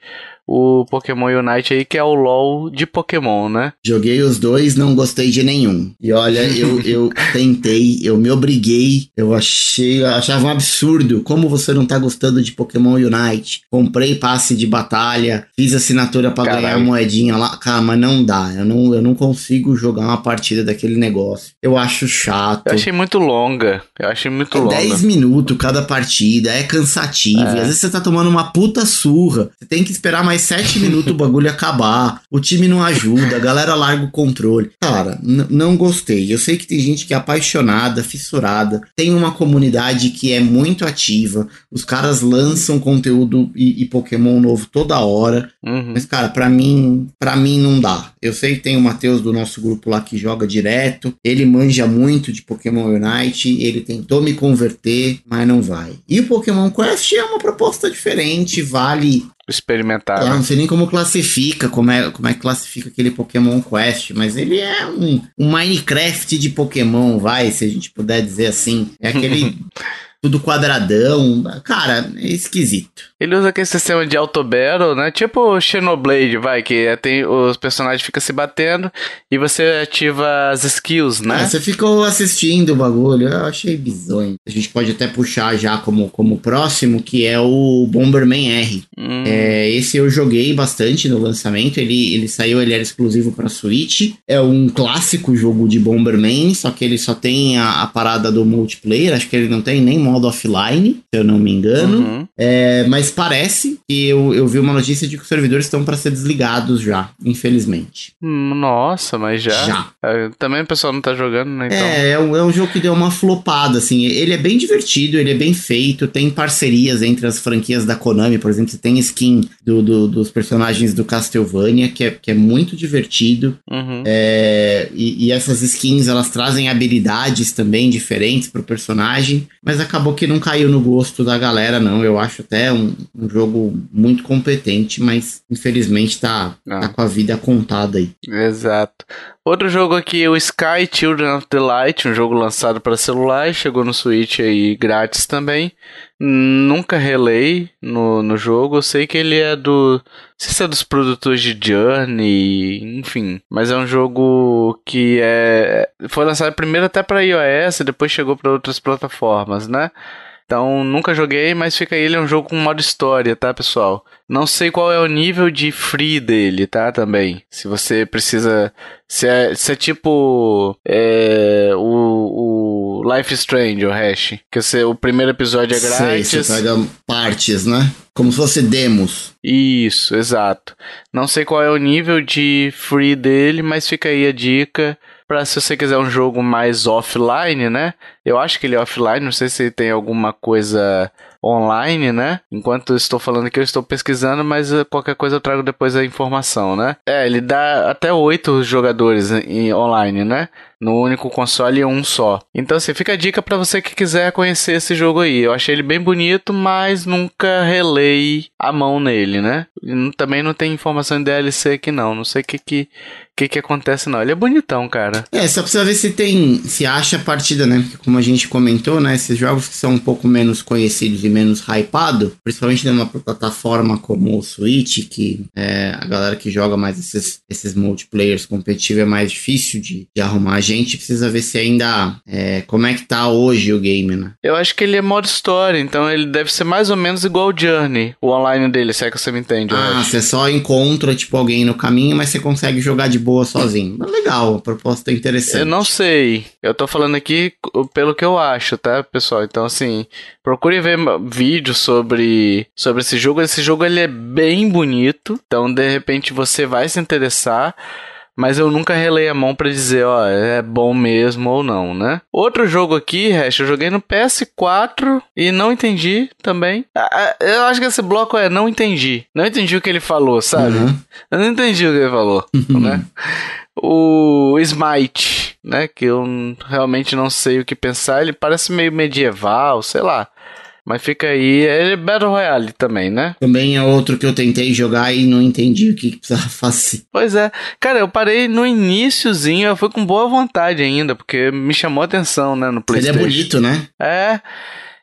o Pokémon Unite aí, que é o LoL de Pokémon, né? Joguei os dois, não gostei de nenhum. E olha, eu, eu tentei, eu me obriguei, eu achei, eu achava um absurdo. Como você não tá gostando de Pokémon Unite? Comprei passe de batalha, fiz assinatura para ganhar moedinha lá. Cara, mas não dá. Eu não, eu não consigo jogar uma partida daquele negócio. Eu acho chato. Eu achei muito longa. Eu achei muito é longa. 10 minutos cada partida, é cansativo. É. Às vezes você tá tomando uma puta surra. Você tem que esperar mais mais sete minutos o bagulho acabar, o time não ajuda, a galera larga o controle. Cara, não gostei. Eu sei que tem gente que é apaixonada, fissurada, tem uma comunidade que é muito ativa, os caras lançam conteúdo e, e Pokémon novo toda hora. Uhum. Mas, cara, para mim, para mim não dá. Eu sei que tem o Matheus do nosso grupo lá que joga direto, ele manja muito de Pokémon Unite, ele tentou me converter, mas não vai. E o Pokémon Quest é uma proposta diferente, vale experimentar. Eu não sei nem como classifica, como é, como é que classifica aquele Pokémon Quest, mas ele é um, um Minecraft de Pokémon, vai, se a gente puder dizer assim. É aquele tudo quadradão. Cara, é esquisito. Ele usa aquele sistema de auto battle, né? Tipo o Xenoblade, vai, que é, tem, os personagens ficam se batendo e você ativa as skills, né? É, você ficou assistindo o bagulho, eu achei bizonho. A gente pode até puxar já como, como próximo, que é o Bomberman R. Hum. É, esse eu joguei bastante no lançamento, ele, ele saiu, ele era exclusivo para Switch. É um clássico jogo de Bomberman, só que ele só tem a, a parada do multiplayer, acho que ele não tem nem modo offline, se eu não me engano. Uhum. É, mas parece que eu, eu vi uma notícia de que os servidores estão para ser desligados já, infelizmente. Nossa, mas já? Já. É, também o pessoal não tá jogando, né? Então... É, é um, é um jogo que deu uma flopada, assim. Ele é bem divertido, ele é bem feito, tem parcerias entre as franquias da Konami, por exemplo, você tem skin do, do dos personagens do Castlevania, que é, que é muito divertido. Uhum. É, e, e essas skins, elas trazem habilidades também diferentes pro personagem, mas acaba acabou que não caiu no gosto da galera, não. Eu acho até um, um jogo muito competente, mas infelizmente tá, tá com a vida contada aí. Exato. Outro jogo aqui, o Sky Children of the Light, um jogo lançado para celular, chegou no Switch aí grátis também. Nunca relei no, no jogo, eu sei que ele é do. Não sei se é dos produtores de Journey, enfim. Mas é um jogo que é. Foi lançado primeiro até para iOS, depois chegou para outras plataformas, né? Então nunca joguei, mas fica aí, ele é um jogo com modo história, tá, pessoal? Não sei qual é o nível de free dele, tá? Também. Se você precisa. Se é, se é tipo. É, o, o Life Strange, o hash. Que você, o primeiro episódio é grátis. Sei, você pega partes, né? Como se fosse demos. Isso, exato. Não sei qual é o nível de free dele, mas fica aí a dica para se você quiser um jogo mais offline, né? Eu acho que ele é offline, não sei se tem alguma coisa online, né? Enquanto estou falando aqui, eu estou pesquisando, mas eh, qualquer coisa eu trago depois a informação, né? É, ele dá até oito jogadores em online, né? No único console um só. Então, assim, fica a dica para você que quiser conhecer esse jogo aí. Eu achei ele bem bonito, mas nunca relei a mão nele, né? Também não tem informação em DLC aqui não. Não sei o que que, que que acontece não. Ele é bonitão, cara. É, só precisa ver se tem, se acha a partida, né? Porque como a gente comentou, né? Esses jogos que são um pouco menos conhecidos e menos hypado, principalmente numa plataforma como o Switch, que é, a galera que joga mais esses, esses multiplayers competitivos é mais difícil de, de arrumar gente precisa ver se ainda. É, como é que tá hoje o game, né? Eu acho que ele é modo história, então ele deve ser mais ou menos igual o Journey, o online dele, se é que você me entende. Ah, você só encontra, tipo, alguém no caminho, mas você consegue jogar de boa sozinho. Legal, a proposta é interessante. Eu não sei. Eu tô falando aqui pelo que eu acho, tá, pessoal? Então, assim, procure ver vídeos sobre, sobre esse jogo. Esse jogo ele é bem bonito, então de repente você vai se interessar mas eu nunca relei a mão para dizer, ó, é bom mesmo ou não, né? Outro jogo aqui, Hash, eu joguei no PS4 e não entendi também. Eu acho que esse bloco é não entendi. Não entendi o que ele falou, sabe? Uhum. Eu não entendi o que ele falou, uhum. né? O Smite, né? Que eu realmente não sei o que pensar. Ele parece meio medieval, sei lá. Mas fica aí, ele é Battle Royale também, né? Também é outro que eu tentei jogar e não entendi o que precisava fazer. Pois é. Cara, eu parei no iníciozinho, eu fui com boa vontade ainda, porque me chamou a atenção, né, no PlayStation. Ele é bonito, né? É.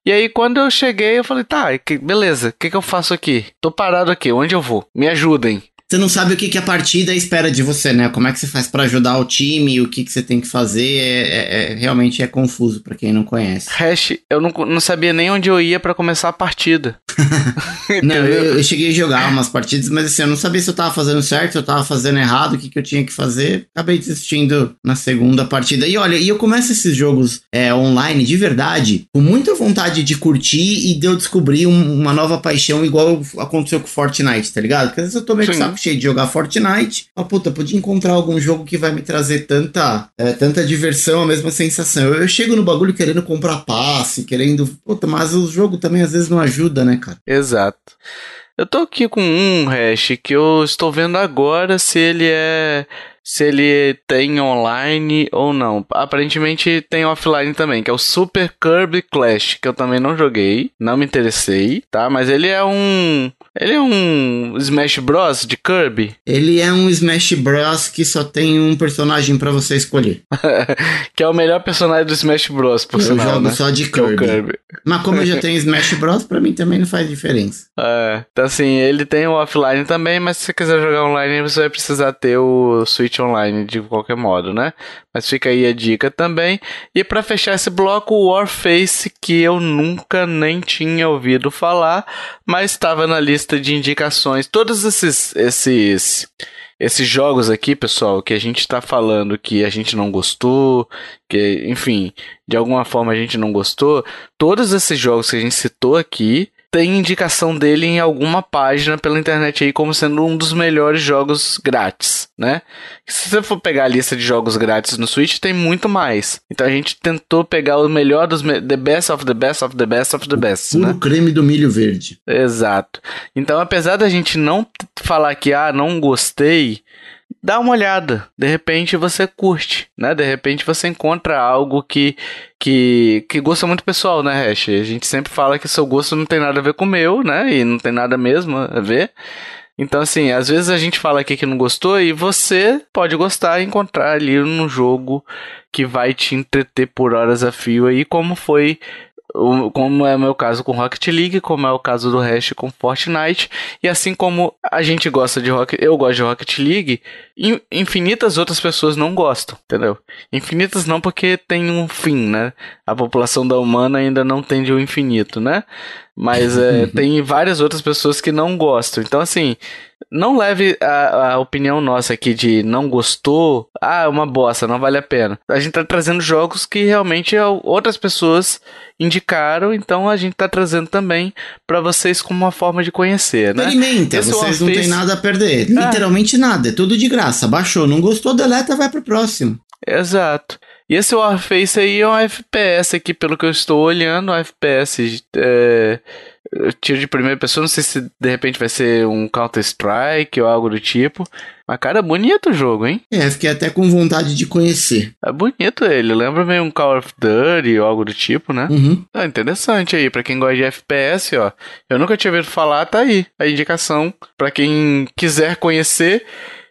E aí, quando eu cheguei, eu falei, tá, beleza, o que, que eu faço aqui? Tô parado aqui, onde eu vou? Me ajudem você não sabe o que, que a partida espera de você, né? Como é que você faz para ajudar o time, o que, que você tem que fazer, é, é, é realmente é confuso para quem não conhece. Hash, eu não, não sabia nem onde eu ia para começar a partida. não, eu, eu, cheguei a jogar umas partidas, mas assim, eu não sabia se eu tava fazendo certo, se eu tava fazendo errado, o que, que eu tinha que fazer. Acabei desistindo na segunda partida. E olha, e eu começo esses jogos é, online de verdade, com muita vontade de curtir e de eu descobrir um, uma nova paixão, igual aconteceu com Fortnite, tá ligado? Porque às vezes eu tô meio com saco cheio de jogar Fortnite. Ah, puta, podia encontrar algum jogo que vai me trazer tanta, é, tanta diversão, a mesma sensação. Eu, eu chego no bagulho querendo comprar passe, querendo. Puta, mas o jogo também às vezes não ajuda, né, cara? Exato. Eu tô aqui com um hash que eu estou vendo agora se ele é se ele tem online ou não. Aparentemente tem offline também, que é o Super Kirby Clash, que eu também não joguei, não me interessei, tá? Mas ele é um ele é um Smash Bros de Kirby. Ele é um Smash Bros que só tem um personagem para você escolher. que é o melhor personagem do Smash Bros, por eu sinal, jogo né? só de é Kirby. É Kirby. Mas como eu já tenho Smash Bros, para mim também não faz diferença. É, então assim, ele tem o offline também, mas se você quiser jogar online, você vai precisar ter o Switch online de qualquer modo, né? Mas fica aí a dica também. E para fechar esse bloco, o Warface, que eu nunca nem tinha ouvido falar, mas estava na lista de indicações. Todos esses esses esses jogos aqui, pessoal, que a gente está falando que a gente não gostou, que, enfim, de alguma forma a gente não gostou, todos esses jogos que a gente citou aqui tem indicação dele em alguma página pela internet aí como sendo um dos melhores jogos grátis, né? Se você for pegar a lista de jogos grátis no Switch, tem muito mais. Então a gente tentou pegar o melhor dos the best of the best of the best of the best, o puro né? creme do milho verde. Exato. Então apesar da gente não falar que ah, não gostei, dá uma olhada. De repente você curte, né? De repente você encontra algo que que, que gosto muito pessoal, né, Hash? A gente sempre fala que seu gosto não tem nada a ver com o meu, né? E não tem nada mesmo a ver. Então, assim, às vezes a gente fala aqui que não gostou e você pode gostar e encontrar ali no jogo que vai te entreter por horas a fio aí, como foi como é o meu caso com Rocket League, como é o caso do Hash com Fortnite, e assim como a gente gosta de Rocket, eu gosto de Rocket League, infinitas outras pessoas não gostam, entendeu? Infinitas não porque tem um fim, né? A população da humana ainda não tende o infinito, né? Mas é, tem várias outras pessoas que não gostam. Então, assim, não leve a, a, opinião nossa aqui de não gostou, ah, é uma bosta, não vale a pena. A gente tá trazendo jogos que realmente outras pessoas indicaram, então a gente tá trazendo também para vocês como uma forma de conhecer, né? Experimenta, Esse vocês não têm nada a perder. Ah. Literalmente nada, é tudo de graça. Baixou, não gostou, deleta, vai pro próximo. Exato. E esse Warface aí é um FPS aqui, pelo que eu estou olhando, um FPS é, tiro de primeira pessoa, não sei se de repente vai ser um Counter-Strike ou algo do tipo. Mas, cara, é bonito o jogo, hein? É, fiquei até com vontade de conhecer. É bonito ele, lembra meio um Call of Duty ou algo do tipo, né? Uhum. É interessante aí, pra quem gosta de FPS, ó. Eu nunca tinha ouvido falar, tá aí a indicação. Pra quem quiser conhecer.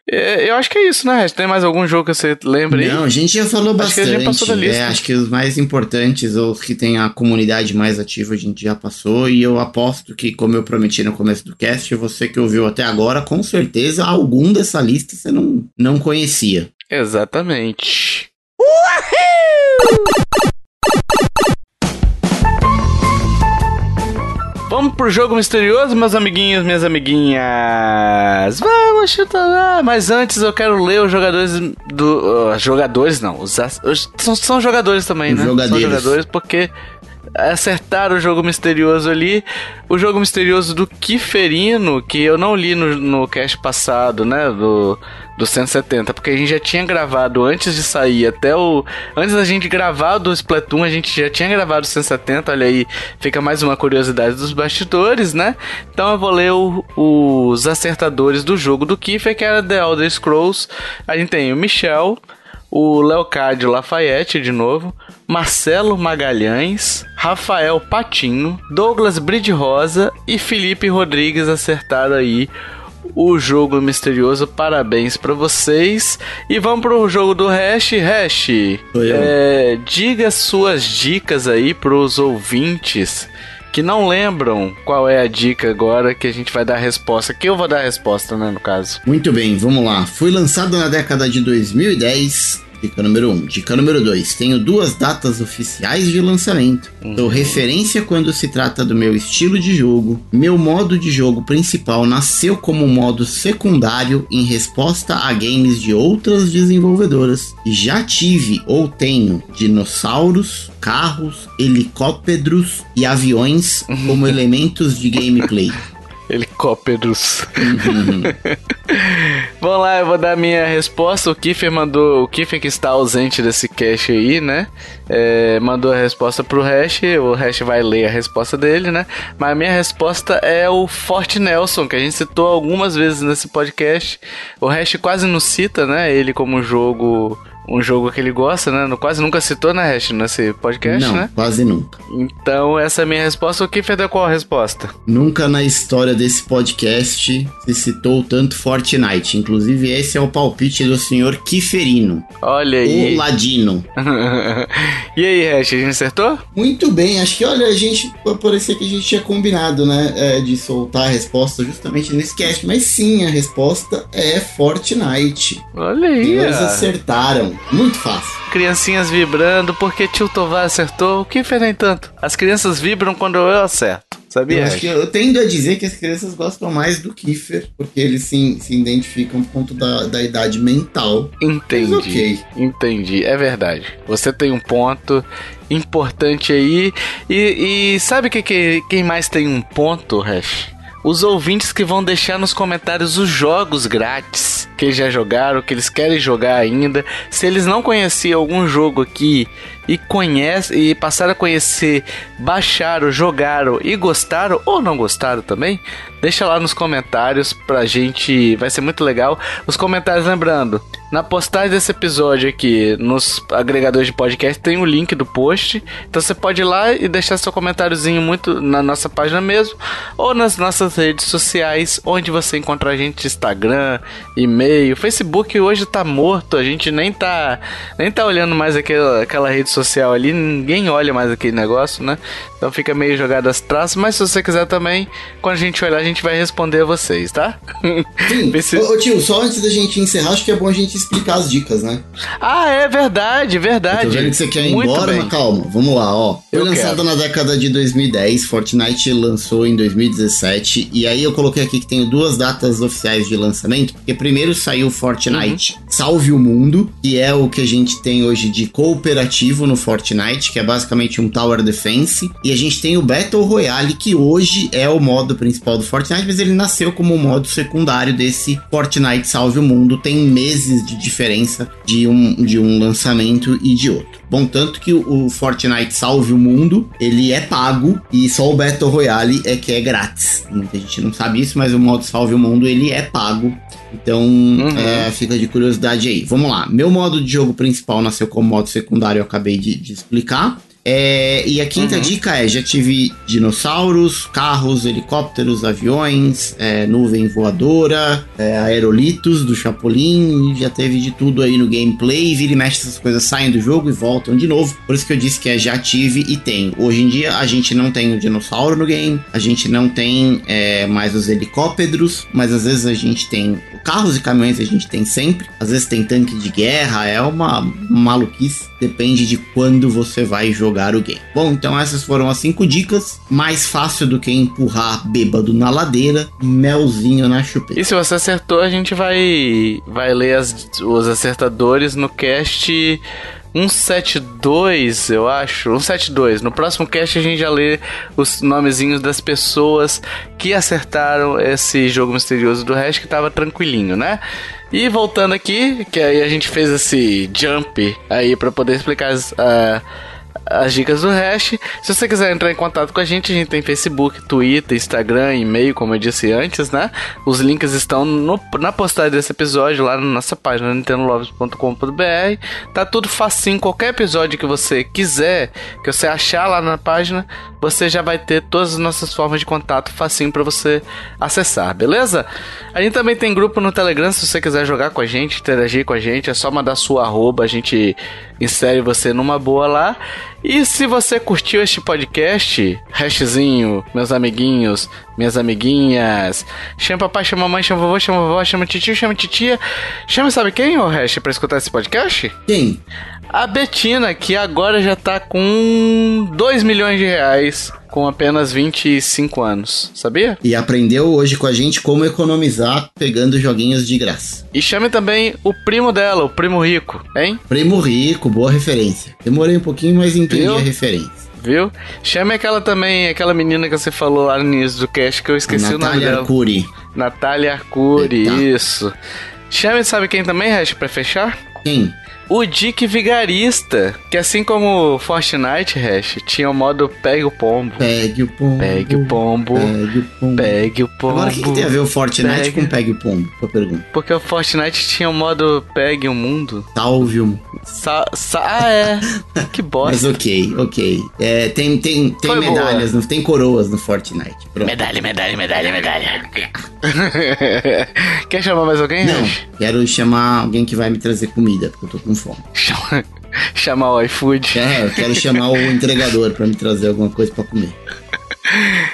É, eu acho que é isso, né? Tem mais algum jogo que você lembra aí? Não, a gente já falou acho bastante. Já passou da lista. É, acho que os mais importantes, ou os que tem a comunidade mais ativa, a gente já passou. E eu aposto que, como eu prometi no começo do cast, você que ouviu até agora, com certeza algum dessa lista você não, não conhecia. Exatamente. Uhul! Vamos pro jogo misterioso, meus amiguinhos, minhas amiguinhas. Vamos chutar. Mas antes eu quero ler os jogadores do. Uh, jogadores não. Os, os, são, são jogadores também, né? São jogadores porque acertaram o jogo misterioso ali. O jogo misterioso do Kiferino, que eu não li no, no cast passado, né? Do, do 170, porque a gente já tinha gravado antes de sair, até o. Antes da gente gravar do Splatoon, a gente já tinha gravado o 170, olha aí, fica mais uma curiosidade dos bastidores, né? Então eu vou ler o, os acertadores do jogo do Kiefer, que era The Elder Scrolls. A gente tem o Michel, o Leocádio Lafayette de novo, Marcelo Magalhães, Rafael Patinho, Douglas Bride Rosa e Felipe Rodrigues acertaram aí o jogo misterioso. Parabéns para vocês. E vamos pro jogo do Hash. Hash, é, diga suas dicas aí pros ouvintes que não lembram qual é a dica agora que a gente vai dar a resposta. Que eu vou dar a resposta, né, no caso. Muito bem, vamos lá. Foi lançado na década de 2010 Dica número 1. Um. Dica número 2. Tenho duas datas oficiais de lançamento. Uhum. Dou referência quando se trata do meu estilo de jogo. Meu modo de jogo principal nasceu como modo secundário em resposta a games de outras desenvolvedoras. E já tive ou tenho dinossauros, carros, helicópteros e aviões como elementos de gameplay. Helicópteros. Uhum. Vamos lá, eu vou dar minha resposta. O Kiffer mandou. O Kiffer que está ausente desse cache aí, né? É, mandou a resposta pro Hash. O Hash vai ler a resposta dele, né? Mas a minha resposta é o Fort Nelson, que a gente citou algumas vezes nesse podcast. O Hash quase não cita, né? Ele como jogo um jogo que ele gosta, né? Quase nunca citou, né, Hash, nesse podcast, Não, né? quase nunca. Então, essa é a minha resposta. O Kiffer deu qual a resposta? Nunca na história desse podcast se citou tanto Fortnite. Inclusive, esse é o palpite do senhor Kiferino. Olha aí. O Ladino. e aí, Hash, a gente acertou? Muito bem. Acho que, olha, a gente... Parecia que a gente tinha combinado, né? É, de soltar a resposta justamente nesse cast. Mas sim, a resposta é Fortnite. Olha aí. Eles acertaram. Muito fácil. Criancinhas vibrando porque tio Tovar acertou. O que fez nem tanto? As crianças vibram quando eu acerto. Sabia? Eu acho que eu tendo a dizer que as crianças gostam mais do Kiefer, porque eles se, se identificam por conta da, da idade mental. Entendi. Mas ok. Entendi, é verdade. Você tem um ponto importante aí. E, e sabe que, que quem mais tem um ponto, Hash? Os ouvintes que vão deixar nos comentários os jogos grátis que já jogaram, que eles querem jogar ainda. Se eles não conheciam algum jogo aqui e conhece e passaram a conhecer, baixaram, jogaram e gostaram ou não gostaram também, deixa lá nos comentários pra gente, vai ser muito legal. Os comentários lembrando, na postagem desse episódio aqui, nos agregadores de podcast tem o link do post, então você pode ir lá e deixar seu comentáriozinho muito na nossa página mesmo ou nas nossas redes sociais, onde você encontra a gente Instagram, e-mail, Facebook hoje tá morto, a gente nem tá nem tá olhando mais aquela, aquela rede social ali, ninguém olha mais aquele negócio, né? Então fica meio jogado as traças, mas se você quiser também, quando a gente olhar, a gente vai responder a vocês, tá? Sim. se... ô, ô, tio, só antes da gente encerrar, acho que é bom a gente explicar as dicas, né? Ah, é verdade, verdade. Eu tô vendo que você quer ir Muito embora, bem. mas calma, vamos lá, ó. Foi eu lançado quero. na década de 2010, Fortnite lançou em 2017, e aí eu coloquei aqui que tenho duas datas oficiais de lançamento, porque primeiro saiu Fortnite uhum. Salve o Mundo, que é o que a gente tem hoje de cooperativo no Fortnite, que é basicamente um Tower Defense, e a gente tem o Battle Royale, que hoje é o modo principal do Fortnite, mas ele nasceu como um modo secundário desse Fortnite Salve o Mundo. Tem meses de diferença de um, de um lançamento e de outro. Bom, tanto que o, Fortnite Salve o Mundo, ele é pago e só o Battle Royale é que é grátis. Muita gente não sabe isso, mas o modo Salve o Mundo, ele é pago. Então, uhum. é, fica de curiosidade aí. Vamos lá. Meu modo de jogo principal nasceu como modo secundário, eu acabei de, de explicar. É, e a quinta uhum. dica é: já tive dinossauros, carros, helicópteros, aviões, é, nuvem voadora, é, aerolitos do Chapolin, já teve de tudo aí no gameplay. Vira e mexe, essas coisas saem do jogo e voltam de novo. Por isso que eu disse que é já tive e tenho. Hoje em dia a gente não tem o dinossauro no game, a gente não tem é, mais os helicópteros, mas às vezes a gente tem carros e caminhões, a gente tem sempre. Às vezes tem tanque de guerra, é uma maluquice. Depende de quando você vai jogar o game. Bom, então essas foram as cinco dicas. Mais fácil do que empurrar bêbado na ladeira, melzinho na chupeta. E se você acertou, a gente vai, vai ler as, os acertadores no cast 172, eu acho. 172. No próximo cast a gente já lê os nomezinhos das pessoas que acertaram esse jogo misterioso do Hash que tava tranquilinho, né? E voltando aqui, que aí a gente fez esse jump aí para poder explicar as. Uh, as dicas do Hash. Se você quiser entrar em contato com a gente, a gente tem Facebook, Twitter, Instagram, e-mail, como eu disse antes, né? Os links estão no, na postagem desse episódio lá na nossa página nintendolovers.com.br. Tá tudo facinho, qualquer episódio que você quiser, que você achar lá na página, você já vai ter todas as nossas formas de contato facinho para você acessar, beleza? A gente também tem grupo no Telegram, se você quiser jogar com a gente, interagir com a gente, é só mandar sua arroba, a gente insere você numa boa lá. E se você curtiu este podcast, hashzinho, meus amiguinhos, minhas amiguinhas, chama papai, chama mamãe, chama vovô, chama vovó, chama titio, chama titia, chama sabe quem, ô hash, pra escutar esse podcast? Quem? A Betina, que agora já tá com 2 milhões de reais com apenas 25 anos, sabia? E aprendeu hoje com a gente como economizar pegando joguinhos de graça. E chame também o primo dela, o primo rico, hein? Primo rico, boa referência. Demorei um pouquinho, mas entendi Viu? a referência viu? Chame aquela também, aquela menina que você falou lá no início do cast que eu esqueci o nome dela. Arcuri. Natália Arcuri, isso. Chame, sabe quem também, Hash, pra fechar? Quem? O Dick Vigarista, que assim como Fortnite, Hash, tinha o modo Pegue o Pombo. Pegue o Pombo. Pegue o Pombo. Pegue o Pombo. Pegue o Pombo. Agora o que, que, tem a ver o Fortnite pegue... com Pegue o Pombo? Sua pergunta. Porque o Fortnite tinha o modo Pegue o Mundo. Salve o Sa, sa ah, é. que bosta. Mas ok, ok. É, tem tem, tem medalhas, não tem coroas no Fortnite. Pronto. Medalha, medalha, medalha, medalha. Quer chamar mais alguém? Não, quero chamar alguém que vai me trazer comida, porque eu tô com fome. Chama, chamar o iFood. É, eu quero chamar o entregador para me trazer alguma coisa para comer.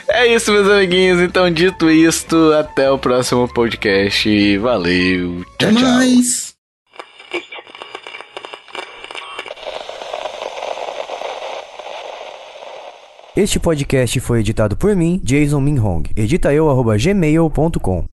É isso, meus amiguinhos. Então, dito isto, até o próximo podcast. Valeu. Tchau, até mais. Este podcast foi editado por mim, Jason Minhong. Edita eu, gmail.com.